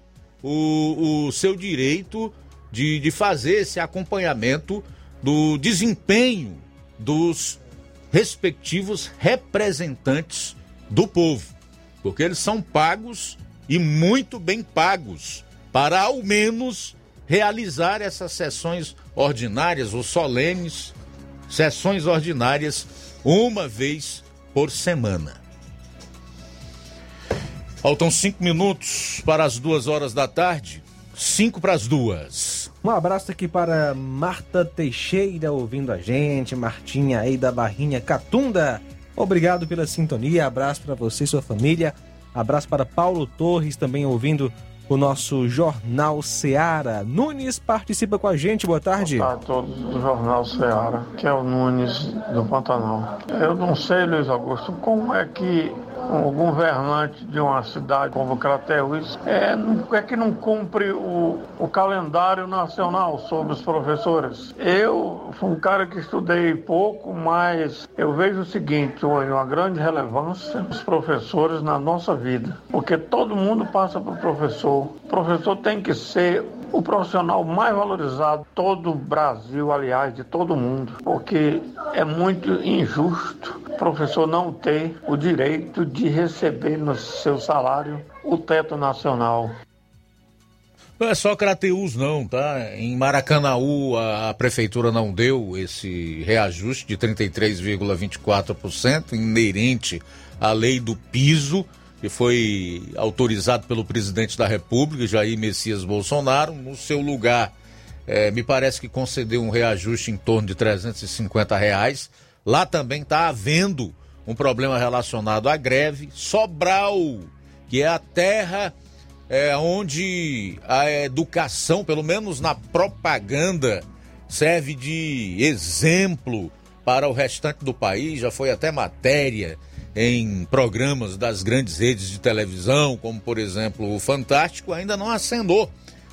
o, o seu direito de, de fazer esse acompanhamento do desempenho dos respectivos representantes do povo, porque eles são pagos e muito bem pagos para ao menos realizar essas sessões ordinárias ou solenes, sessões ordinárias uma vez por semana. Faltam cinco minutos para as duas horas da tarde. Cinco para as duas. Um abraço aqui para Marta Teixeira ouvindo a gente, Martinha aí da Barrinha Catunda. Obrigado pela sintonia, abraço para você e sua família. Abraço para Paulo Torres também ouvindo o nosso Jornal Seara. Nunes participa com a gente, boa tarde. Boa tarde a todos do Jornal Seara, que é o Nunes do Pantanal. Eu não sei, Luiz Augusto, como é que o governante de uma cidade como Crateús é, é que não cumpre o, o calendário nacional sobre os professores. Eu fui um cara que estudei pouco, mas eu vejo o seguinte, hoje, uma grande relevância dos professores na nossa vida, porque todo mundo passa por professor. O professor tem que ser o profissional mais valorizado de todo o Brasil, aliás, de todo o mundo, porque é muito injusto o professor não ter o direito de receber no seu salário o teto nacional. Não é só Crateus não, tá? Em Maracanaú a, a prefeitura não deu esse reajuste de 33,24% inerente à lei do piso que foi autorizado pelo presidente da República, Jair Messias Bolsonaro. No seu lugar, é, me parece que concedeu um reajuste em torno de 350 reais. Lá também está havendo um problema relacionado à greve. Sobral, que é a terra é, onde a educação, pelo menos na propaganda, serve de exemplo para o restante do país. Já foi até matéria em programas das grandes redes de televisão, como por exemplo o Fantástico, ainda não acenou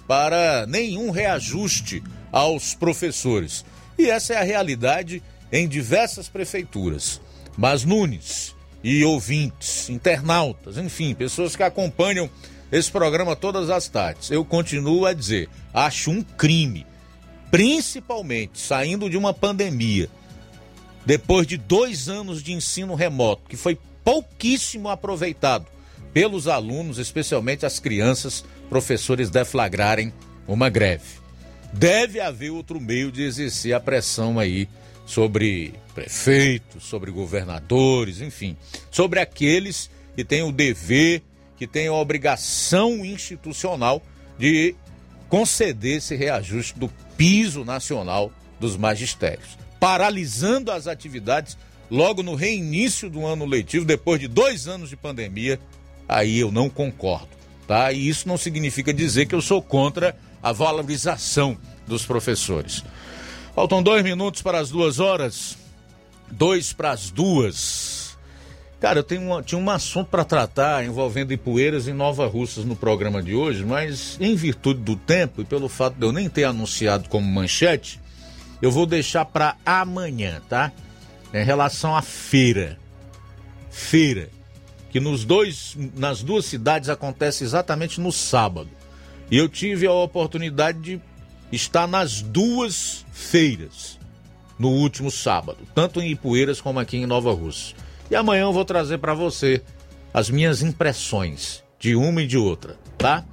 para nenhum reajuste aos professores. E essa é a realidade em diversas prefeituras. Mas Nunes e ouvintes, internautas, enfim, pessoas que acompanham esse programa todas as tardes, eu continuo a dizer: acho um crime, principalmente saindo de uma pandemia depois de dois anos de ensino remoto, que foi pouquíssimo aproveitado pelos alunos, especialmente as crianças, professores deflagrarem uma greve. Deve haver outro meio de exercer a pressão aí sobre prefeitos, sobre governadores, enfim, sobre aqueles que têm o dever, que têm a obrigação institucional de conceder esse reajuste do piso nacional dos magistérios paralisando as atividades logo no reinício do ano letivo, depois de dois anos de pandemia, aí eu não concordo, tá? E isso não significa dizer que eu sou contra a valorização dos professores. Faltam dois minutos para as duas horas, dois para as duas. Cara, eu tenho uma, tinha um assunto para tratar envolvendo Ipueiras e Nova Russas no programa de hoje, mas em virtude do tempo e pelo fato de eu nem ter anunciado como manchete, eu vou deixar para amanhã, tá? Em relação à feira. Feira, que nos dois, nas duas cidades acontece exatamente no sábado. E eu tive a oportunidade de estar nas duas feiras no último sábado, tanto em Ipueiras como aqui em Nova Rússia. E amanhã eu vou trazer para você as minhas impressões de uma e de outra, tá?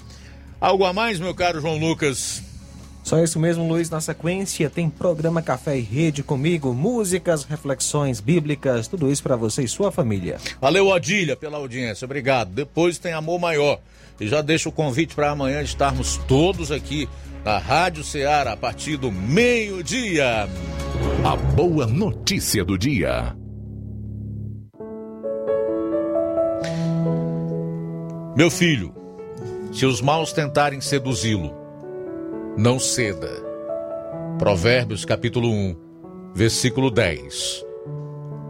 Algo a mais, meu caro João Lucas? Só isso mesmo, Luiz. Na sequência, tem programa Café e Rede comigo, músicas, reflexões bíblicas, tudo isso para você e sua família. Valeu, Odília, pela audiência. Obrigado. Depois tem Amor Maior. E já deixo o convite para amanhã estarmos todos aqui na Rádio Ceará a partir do meio-dia. A boa notícia do dia. Meu filho, se os maus tentarem seduzi-lo, não ceda. Provérbios capítulo 1, versículo 10.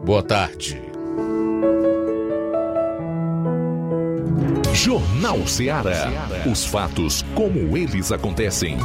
Boa tarde. Jornal Ceará. Os fatos como eles acontecem.